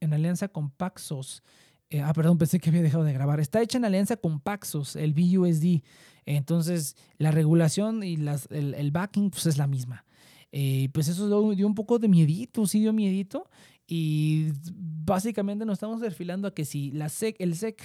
en alianza con Paxos. Eh, ah, perdón, pensé que había dejado de grabar. Está hecha en alianza con Paxos, el BUSD. Entonces, la regulación y las, el, backing pues es la misma. Eh, pues eso dio un poco de miedito, sí dio miedito. Y básicamente nos estamos perfilando a que si la SEC, el SEC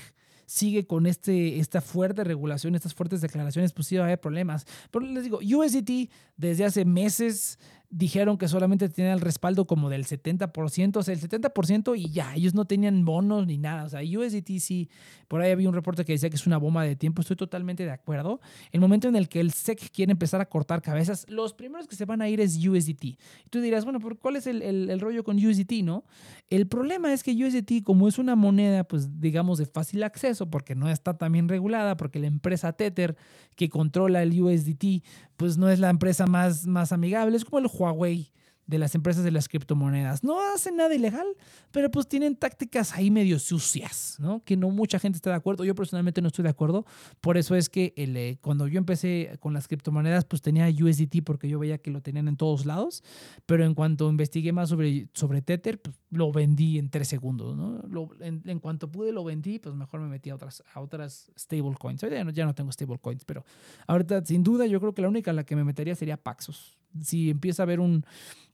sigue con este, esta fuerte regulación, estas fuertes declaraciones, pues sí va a haber problemas. Pero les digo, USDT desde hace meses dijeron que solamente tenían el respaldo como del 70%, o sea, el 70% y ya, ellos no tenían bonos ni nada. O sea, USDT sí, por ahí había un reporte que decía que es una bomba de tiempo, estoy totalmente de acuerdo. El momento en el que el SEC quiere empezar a cortar cabezas, los primeros que se van a ir es USDT. Y tú dirás, bueno, ¿por ¿cuál es el, el, el rollo con USDT, no? El problema es que USDT, como es una moneda, pues digamos, de fácil acceso, porque no está tan bien regulada, porque la empresa Tether que controla el USDT, pues no es la empresa más, más amigable, es como el Huawei de las empresas de las criptomonedas. No hacen nada ilegal, pero pues tienen tácticas ahí medio sucias, ¿no? Que no mucha gente está de acuerdo. Yo personalmente no estoy de acuerdo. Por eso es que el, eh, cuando yo empecé con las criptomonedas, pues tenía USDT porque yo veía que lo tenían en todos lados. Pero en cuanto investigué más sobre, sobre Tether, pues lo vendí en tres segundos, ¿no? en, en, cuanto pude lo vendí, pues mejor me metí a otras, a otras stablecoins. Ya no, ya no tengo stablecoins, pero ahorita sin duda yo creo que la única a la que me metería sería Paxos. Si empieza a haber un,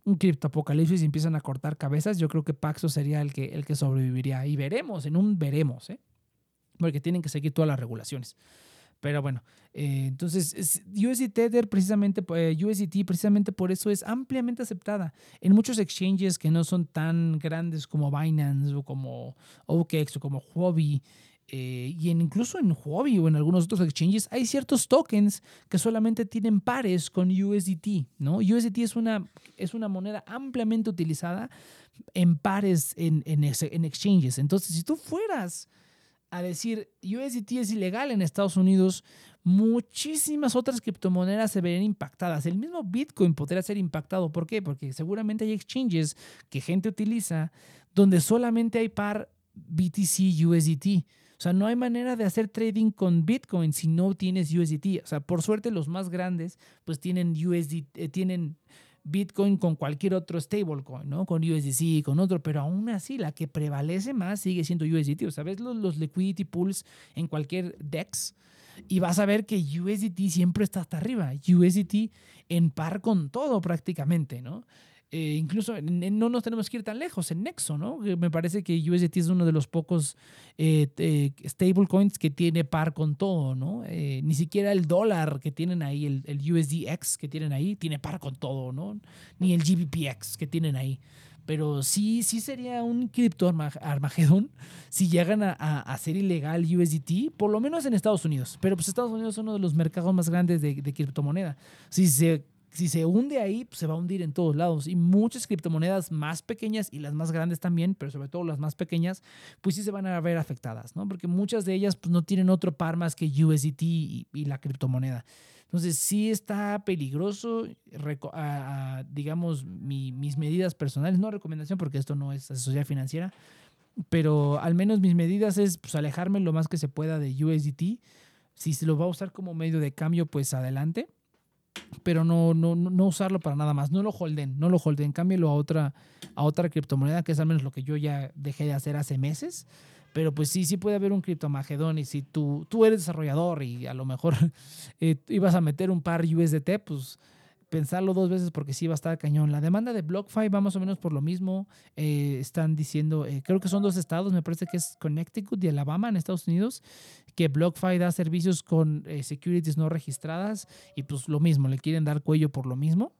un criptoapocalipsis y empiezan a cortar cabezas, yo creo que Paxos sería el que, el que sobreviviría. Y veremos, en un veremos, ¿eh? porque tienen que seguir todas las regulaciones. Pero bueno, eh, entonces USD Tether precisamente, eh, USDT precisamente por eso es ampliamente aceptada en muchos exchanges que no son tan grandes como Binance o como OKEx o como Huobi. Eh, y incluso en Huobi o en algunos otros exchanges hay ciertos tokens que solamente tienen pares con USDT, ¿no? USDT es una, es una moneda ampliamente utilizada en pares en, en, en exchanges. Entonces, si tú fueras a decir USDT es ilegal en Estados Unidos, muchísimas otras criptomonedas se verían impactadas. El mismo Bitcoin podría ser impactado. ¿Por qué? Porque seguramente hay exchanges que gente utiliza donde solamente hay par BTC USDT. O sea, no hay manera de hacer trading con Bitcoin si no tienes USDT. O sea, por suerte los más grandes pues tienen USDT, eh, tienen Bitcoin con cualquier otro stablecoin, ¿no? Con USDC, con otro, pero aún así la que prevalece más sigue siendo USDT. O sea, ves los, los liquidity pools en cualquier DEX y vas a ver que USDT siempre está hasta arriba. USDT en par con todo prácticamente, ¿no? Eh, incluso no nos tenemos que ir tan lejos, en Nexo, ¿no? Me parece que USDT es uno de los pocos eh, eh, stablecoins que tiene par con todo, ¿no? ni siquiera el dólar que tienen ahí, el, USDX que tienen ahí, tiene par con todo, ¿no? Ni el GBPX que tienen ahí. Pero sí, sí sería un cripto Armagedón si llegan a, a, hacer ilegal USDT, por lo menos en Estados Unidos. Pero pues Estados Unidos es uno de los mercados más grandes de, de criptomoneda. Si se si se hunde ahí, pues se va a hundir en todos lados. Y muchas criptomonedas más pequeñas y las más grandes también, pero sobre todo las más pequeñas, pues sí se van a ver afectadas, ¿no? Porque muchas de ellas pues, no tienen otro par más que USDT y, la criptomoneda. Entonces sí está peligroso, digamos, mis medidas personales, no recomendación porque esto no es asesoría financiera, pero al menos mis medidas es pues, alejarme lo más que se pueda de USDT. Si se lo va a usar como medio de cambio, pues adelante pero no, no, no usarlo para nada más. No lo holden, no lo holden. Cámbielo a otra, a otra criptomoneda, que es al menos lo que yo ya dejé de hacer hace meses. Pero pues sí, sí puede haber un criptomagedón y si tú, tú eres desarrollador y a lo mejor eh, ibas a meter un par USDT, pues pensarlo dos veces porque sí va a estar cañón. La demanda de BlockFi va más o menos por lo mismo. Eh, están diciendo, eh, creo que son dos estados, me parece que es Connecticut y Alabama en Estados Unidos, que BlockFi da servicios con eh, securities no registradas y pues lo mismo, le quieren dar cuello por lo mismo.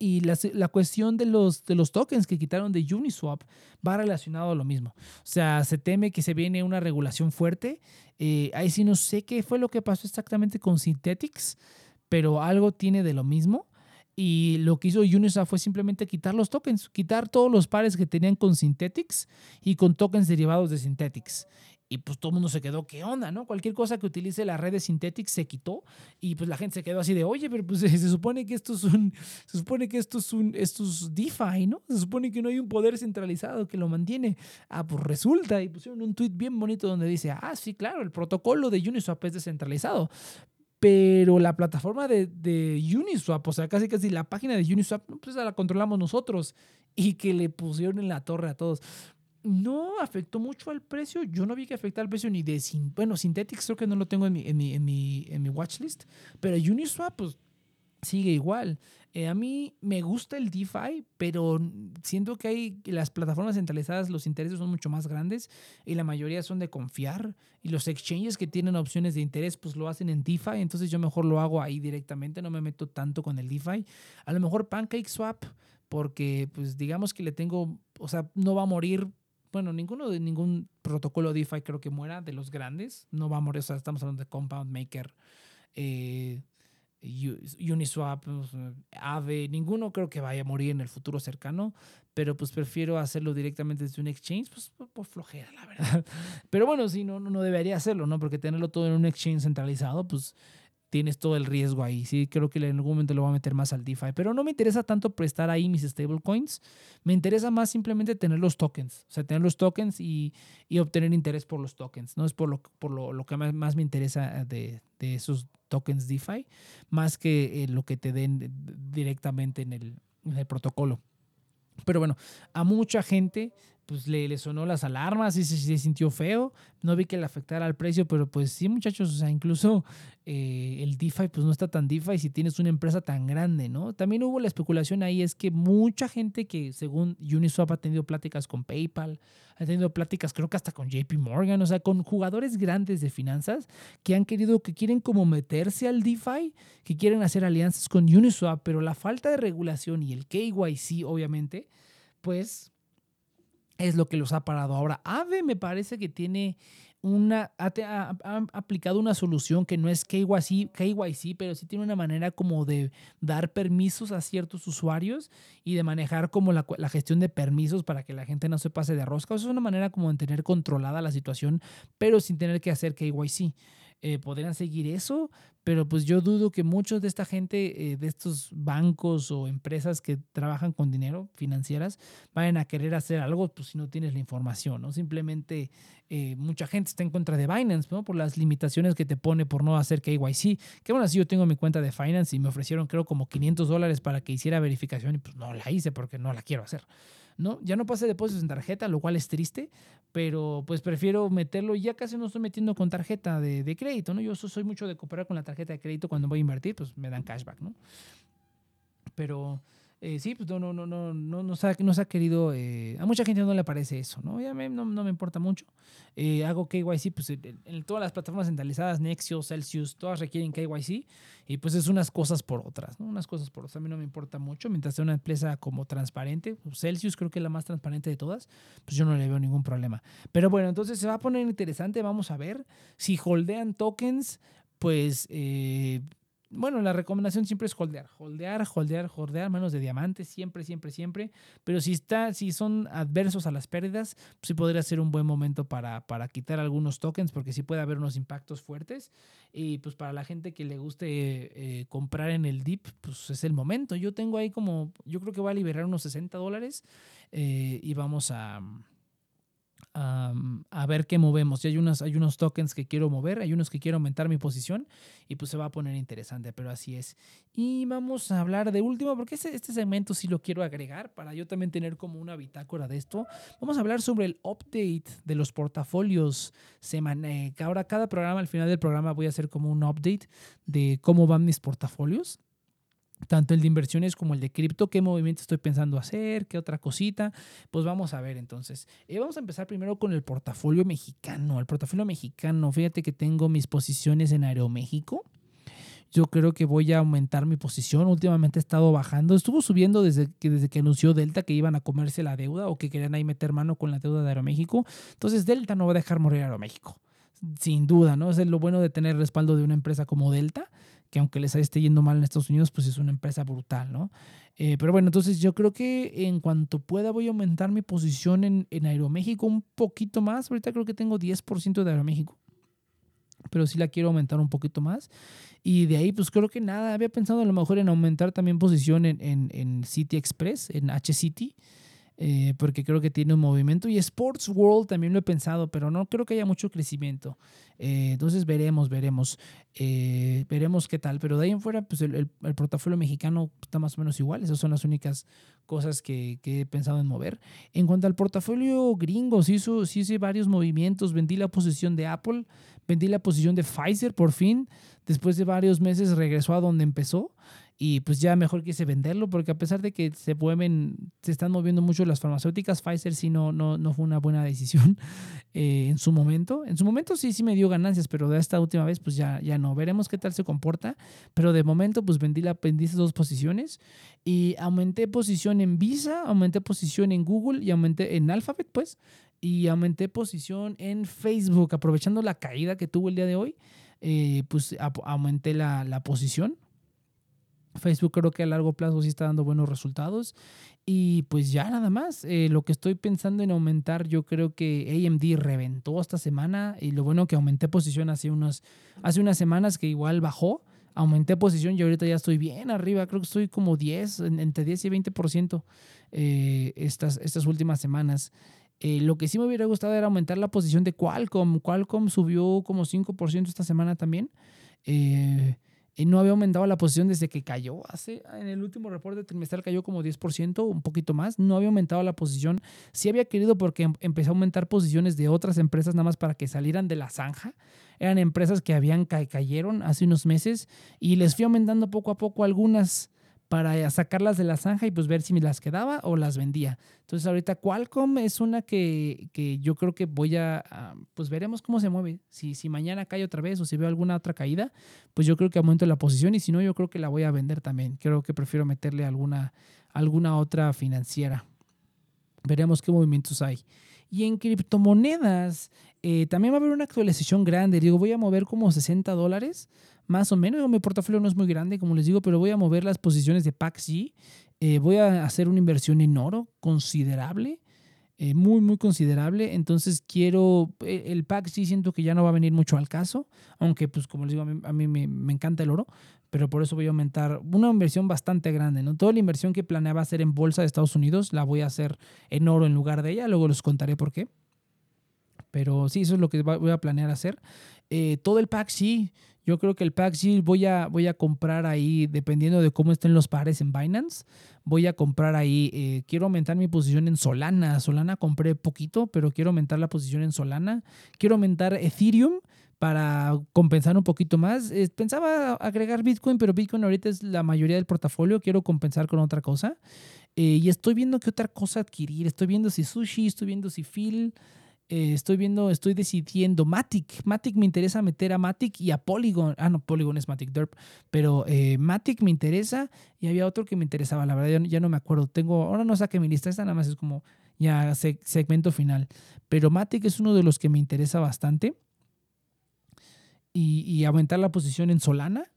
Y la, la, cuestión de los, de los tokens que quitaron de Uniswap va relacionado a lo mismo. O sea, se teme que se viene una regulación fuerte. ahí sí no sé qué fue lo que pasó exactamente con Synthetics pero algo tiene de lo mismo. Y lo que hizo Uniswap fue simplemente quitar los tokens, quitar todos los pares que tenían con Synthetics y con tokens derivados de Synthetics. Y pues todo el mundo se quedó, ¿qué onda? ¿no? Cualquier cosa que utilice la red de Synthetics se quitó y pues la gente se quedó así de, oye, pero pues se supone que esto es un, se supone que esto es un, esto es DeFi, ¿no? Se supone que no hay un poder centralizado que lo mantiene. Ah, pues resulta, y pusieron un tweet bien bonito donde dice, ah, sí, claro, el protocolo de Uniswap es descentralizado, pero la plataforma de, de, Uniswap, o sea, casi casi la página de Uniswap, pues la controlamos nosotros y que le pusieron en la torre a todos. No afectó mucho al precio. Yo no vi que afectara al precio ni de. Bueno, Synthetics creo que no lo tengo en mi, en mi, en mi, en mi watchlist. Pero Uniswap, pues sigue igual. Eh, a mí me gusta el DeFi, pero siento que hay las plataformas centralizadas, los intereses son mucho más grandes y la mayoría son de confiar. Y los exchanges que tienen opciones de interés, pues lo hacen en DeFi. Entonces yo mejor lo hago ahí directamente, no me meto tanto con el DeFi. A lo mejor PancakeSwap, porque pues digamos que le tengo, o sea, no va a morir. Bueno, ninguno de ningún protocolo DeFi creo que muera de los grandes. No va a morir, o sea, estamos hablando de Compound Maker. Eh, Uniswap, Aave, ninguno creo que vaya a morir en el futuro cercano, pero pues prefiero hacerlo directamente desde un exchange, pues por, flojera, la verdad. Pero bueno, sí, no, no debería hacerlo, ¿no? Porque tenerlo todo en un exchange centralizado, pues tienes todo el riesgo ahí. Sí, creo que en algún momento lo voy a meter más al DeFi, pero no me interesa tanto prestar ahí mis stablecoins. Me interesa más simplemente tener los tokens, o sea, tener los tokens y, obtener interés por los tokens. No es por lo, por lo, que más, me interesa de, esos tokens DeFi, más que eh, lo que te den directamente en el, en el protocolo. Pero bueno, a mucha gente pues le, le, sonó las alarmas y se, sintió feo. No vi que le afectara al precio, pero pues sí, muchachos, o sea, incluso eh, el DeFi pues no está tan DeFi si tienes una empresa tan grande, ¿no? También hubo la especulación ahí, es que mucha gente que según Uniswap ha tenido pláticas con PayPal, ha tenido pláticas creo que hasta con JP Morgan, o sea, con jugadores grandes de finanzas que han querido, que quieren como meterse al DeFi, que quieren hacer alianzas con Uniswap, pero la falta de regulación y el KYC, obviamente, pues es lo que los ha parado. Ahora, AVE me parece que tiene una, ha, aplicado una solución que no es KYC, KYC, pero sí tiene una manera como de dar permisos a ciertos usuarios y de manejar como la, la gestión de permisos para que la gente no se pase de rosca. Eso es una manera como de tener controlada la situación, pero sin tener que hacer KYC. Eh, seguir eso, pero pues yo dudo que muchos de esta gente, eh, de estos bancos o empresas que trabajan con dinero financieras, vayan a querer hacer algo pues, si no tienes la información, ¿no? Simplemente eh, mucha gente está en contra de Binance, ¿no? Por las limitaciones que te pone por no hacer KYC. Que bueno, así yo tengo mi cuenta de Finance y me ofrecieron creo como 500 dólares para que hiciera verificación y pues no la hice porque no la quiero hacer. ¿No? Ya no pase depósitos en tarjeta, lo cual es triste, pero pues prefiero meterlo, ya casi no estoy metiendo con tarjeta de, de crédito, ¿no? Yo soy mucho de cooperar con la tarjeta de crédito cuando voy a invertir, pues me dan cashback, ¿no? Pero eh, sí, pues no, no, no, no, no, no, se ha, no se ha querido, eh, a mucha gente no le parece eso, ¿no? Ya no, no, me importa mucho. Eh, hago KYC, pues en, todas las plataformas centralizadas, Nexio, Celsius, todas requieren KYC y pues es unas cosas por otras, ¿no? Unas cosas por otras. A mí no me importa mucho, mientras sea una empresa como transparente, pues, Celsius creo que es la más transparente de todas, pues yo no le veo ningún problema. Pero bueno, entonces se va a poner interesante, vamos a ver si holdean tokens, pues bueno, la recomendación siempre es holdear, holdear, holdear, holdear, manos de diamante, siempre, siempre, siempre. Pero si está, si son adversos a las pérdidas, pues sí podría ser un buen momento para, para quitar algunos tokens, porque sí puede haber unos impactos fuertes. Y pues para la gente que le guste eh, comprar en el dip, pues es el momento. Yo tengo ahí como, yo creo que voy a liberar unos 60 dólares eh, y vamos a a ver qué movemos. Y hay, unos, hay unos tokens que quiero mover, hay unos que quiero aumentar mi posición y pues se va a poner interesante, pero así es. Y vamos a hablar de último, porque este, este segmento sí lo quiero agregar para yo también tener como una bitácora de esto. Vamos a hablar sobre el update de los portafolios semana. Eh, ahora cada programa, al final del programa voy a hacer como un update de cómo van mis portafolios tanto el de inversiones como el de cripto, qué movimiento estoy pensando hacer, qué otra cosita, pues vamos a ver entonces. Eh, vamos a empezar primero con el portafolio mexicano. El portafolio mexicano, fíjate que tengo mis posiciones en Aeroméxico. Yo creo que voy a aumentar mi posición. Últimamente he estado bajando. Estuvo subiendo desde que, desde que anunció Delta que iban a comerse la deuda o que querían ahí meter mano con la deuda de Aeroméxico. Entonces Delta no va a dejar morir Aeroméxico. Sin duda, ¿no? Es lo bueno de tener respaldo de una empresa como Delta que aunque les esté yendo mal en Estados Unidos, pues es una empresa brutal, ¿no? Eh, pero bueno, entonces yo creo que en cuanto pueda voy a aumentar mi posición en, en Aeroméxico un poquito más. Ahorita creo que tengo 10% de Aeroméxico, pero sí la quiero aumentar un poquito más. Y de ahí, pues creo que nada, había pensado a lo mejor en aumentar también posición en, en, en City Express, en H-City. Eh, porque creo que tiene un movimiento. Y Sports World también lo he pensado, pero no creo que haya mucho crecimiento. Eh, entonces veremos, veremos, eh, veremos qué tal. Pero de ahí en fuera, pues el, el, portafolio mexicano está más o menos igual. Esas son las únicas cosas que, que he pensado en mover. En cuanto al portafolio gringo, sí, hizo, sí hice varios movimientos. Vendí la posición de Apple, vendí la posición de Pfizer por fin. Después de varios meses regresó a donde empezó y pues ya mejor quise venderlo porque a pesar de que se mueven, se están moviendo mucho las farmacéuticas, Pfizer sí no, no, no fue una buena decisión eh, en su momento. En su momento sí, sí me dio ganancias, pero de esta última vez pues ya, ya no. Veremos qué tal se comporta, pero de momento pues vendí, la, vendí esas dos posiciones y aumenté posición en Visa, aumenté posición en Google y aumenté en Alphabet pues y aumenté posición en Facebook aprovechando la caída que tuvo el día de hoy. Eh, pues aumenté la, la posición Facebook creo que a largo plazo sí está dando buenos resultados. Y pues ya nada más, eh, lo que estoy pensando en aumentar, yo creo que AMD reventó esta semana y lo bueno que aumenté posición hace, unos, hace unas semanas que igual bajó, aumenté posición y ahorita ya estoy bien arriba, creo que estoy como 10, entre 10 y 20% eh, estas, estas últimas semanas. Eh, lo que sí me hubiera gustado era aumentar la posición de Qualcomm. Qualcomm subió como 5% esta semana también. Eh, no había aumentado la posición desde que cayó. Hace, en el último reporte trimestral cayó como 10%, un poquito más. No había aumentado la posición. Sí había querido porque em, empecé a aumentar posiciones de otras empresas nada más para que salieran de la zanja. Eran empresas que habían cayeron hace unos meses y les fui aumentando poco a poco algunas para sacarlas de la zanja y pues ver si me las quedaba o las vendía. Entonces ahorita Qualcomm es una que, que yo creo que voy a, pues veremos cómo se mueve. Si, si mañana cae otra vez o si veo alguna otra caída, pues yo creo que aumento la posición y si no, yo creo que la voy a vender también. Creo que prefiero meterle alguna, alguna otra financiera. Veremos qué movimientos hay. Y en criptomonedas, eh, también va a haber una actualización grande. Digo, voy a mover como 60 dólares más o menos. Mi portafolio no es muy grande, como les digo, pero voy a mover las posiciones de PAXI. Eh, voy a hacer una inversión en oro considerable, eh, muy, muy considerable. Entonces quiero, eh, el PAXI siento que ya no va a venir mucho al caso, aunque pues como les digo, a mí, me, encanta el oro, pero por eso voy a aumentar una inversión bastante grande. ¿no? Toda la inversión que planeaba hacer en bolsa de Estados Unidos la voy a hacer en oro en lugar de ella, luego les contaré por qué. Pero sí, eso es lo que voy a planear hacer. todo el PAXI yo creo que el sí voy a, voy a comprar ahí, dependiendo de cómo estén los pares en Binance, voy a comprar ahí, eh, quiero aumentar mi posición en Solana. Solana compré poquito, pero quiero aumentar la posición en Solana. Quiero aumentar Ethereum para compensar un poquito más. Pensaba agregar Bitcoin, pero Bitcoin ahorita es la mayoría del portafolio. Quiero compensar con otra cosa. Eh, y estoy viendo qué otra cosa adquirir. Estoy viendo si sushi, estoy viendo si Phil. Eh, estoy viendo, estoy decidiendo Matic. Matic me interesa meter a Matic y a Polygon. Ah, no, Polygon es Matic Derp. Pero eh, Matic me interesa y había otro que me interesaba. La verdad, ya, no me acuerdo. Tengo, ahora no saqué mi lista. Esta nada más es como ya segmento final. Pero Matic es uno de los que me interesa bastante. Y, y aumentar la posición en Solana.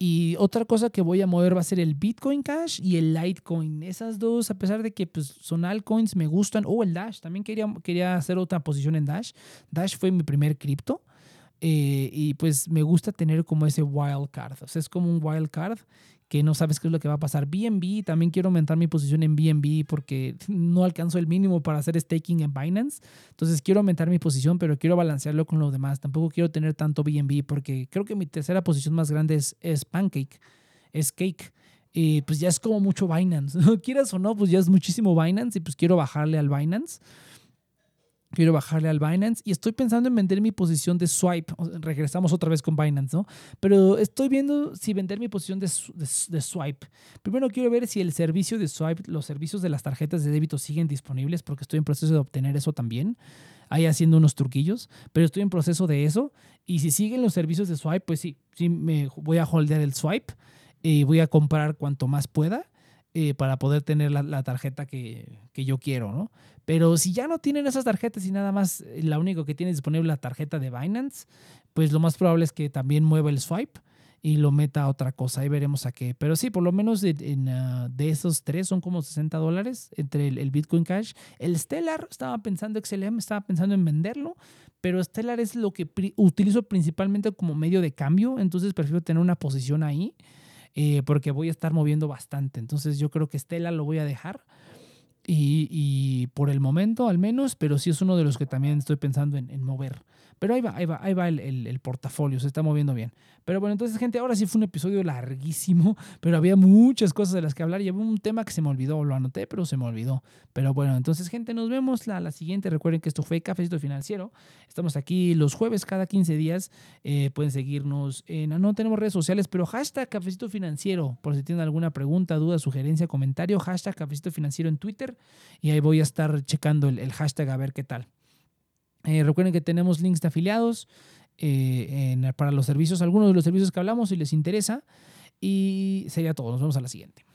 Y otra cosa que voy a mover va a ser el Bitcoin Cash y el Litecoin. Esas dos, a pesar de que pues, son altcoins, me gustan. O el Dash, también quería, quería hacer otra posición en Dash. Dash fue mi primer cripto. Eh, y pues me gusta tener como ese wild card. O sea, es como un wild card que no sabes qué es lo que va a pasar. BNB, también quiero aumentar mi posición en BNB porque no alcanzo el mínimo para hacer staking en Binance. Entonces quiero aumentar mi posición, pero quiero balancearlo con los demás. Tampoco quiero tener tanto BNB porque creo que mi tercera posición más grande es, es Pancake, es Cake. Y pues ya es como mucho Binance. Quieras o no, pues ya es muchísimo Binance y pues quiero bajarle al Binance. Quiero bajarle al Binance y estoy pensando en vender mi posición de swipe. Regresamos otra vez con Binance, ¿no? Pero estoy viendo si vender mi posición de, de, swipe. Primero quiero ver si el servicio de swipe, los servicios de las tarjetas de débito siguen disponibles porque estoy en proceso de obtener eso también. Ahí haciendo unos truquillos, pero estoy en proceso de eso. Y si siguen los servicios de swipe, pues sí, sí me voy a holdear el swipe y voy a comprar cuanto más pueda eh, para poder tener la, tarjeta que, que, yo quiero, ¿no? Pero si ya no tienen esas tarjetas y nada más eh, la único que tiene disponible la tarjeta de Binance, pues lo más probable es que también mueva el swipe y lo meta a otra cosa. Ahí veremos a qué. Pero sí, por lo menos en, ah, de esos tres son como 60 dólares entre el, Bitcoin Cash. El Stellar, estaba pensando, XLM, estaba pensando en venderlo, pero Stellar es lo que utilizo principalmente como medio de cambio, entonces prefiero tener una posición ahí. Eh, porque voy a estar moviendo bastante. Entonces yo creo que Estela lo voy a dejar. Y, por el momento al menos, pero sí es uno de los que también estoy pensando en mover. Pero ahí va, ahí va, ahí va el, el, portafolio, se está moviendo bien. Pero bueno, entonces, gente, ahora sí fue un episodio larguísimo, pero había muchas cosas de las que hablar. Y había un tema que se me olvidó, lo anoté, pero se me olvidó. Pero bueno, entonces, gente, nos vemos la, la siguiente. Recuerden que esto fue Cafecito Financiero. Estamos aquí los jueves cada 15 días. Eh, pueden seguirnos en, no tenemos redes sociales, pero hashtag Cafecito Financiero, por si tienen alguna pregunta, duda, sugerencia, comentario, hashtag Cafecito Financiero en Twitter. Y ahí voy a estar checando el, el hashtag a ver qué tal. Eh, recuerden que tenemos links de afiliados eh, para los servicios, algunos de los servicios que hablamos si les interesa. Y sería todo. Nos vemos a la siguiente.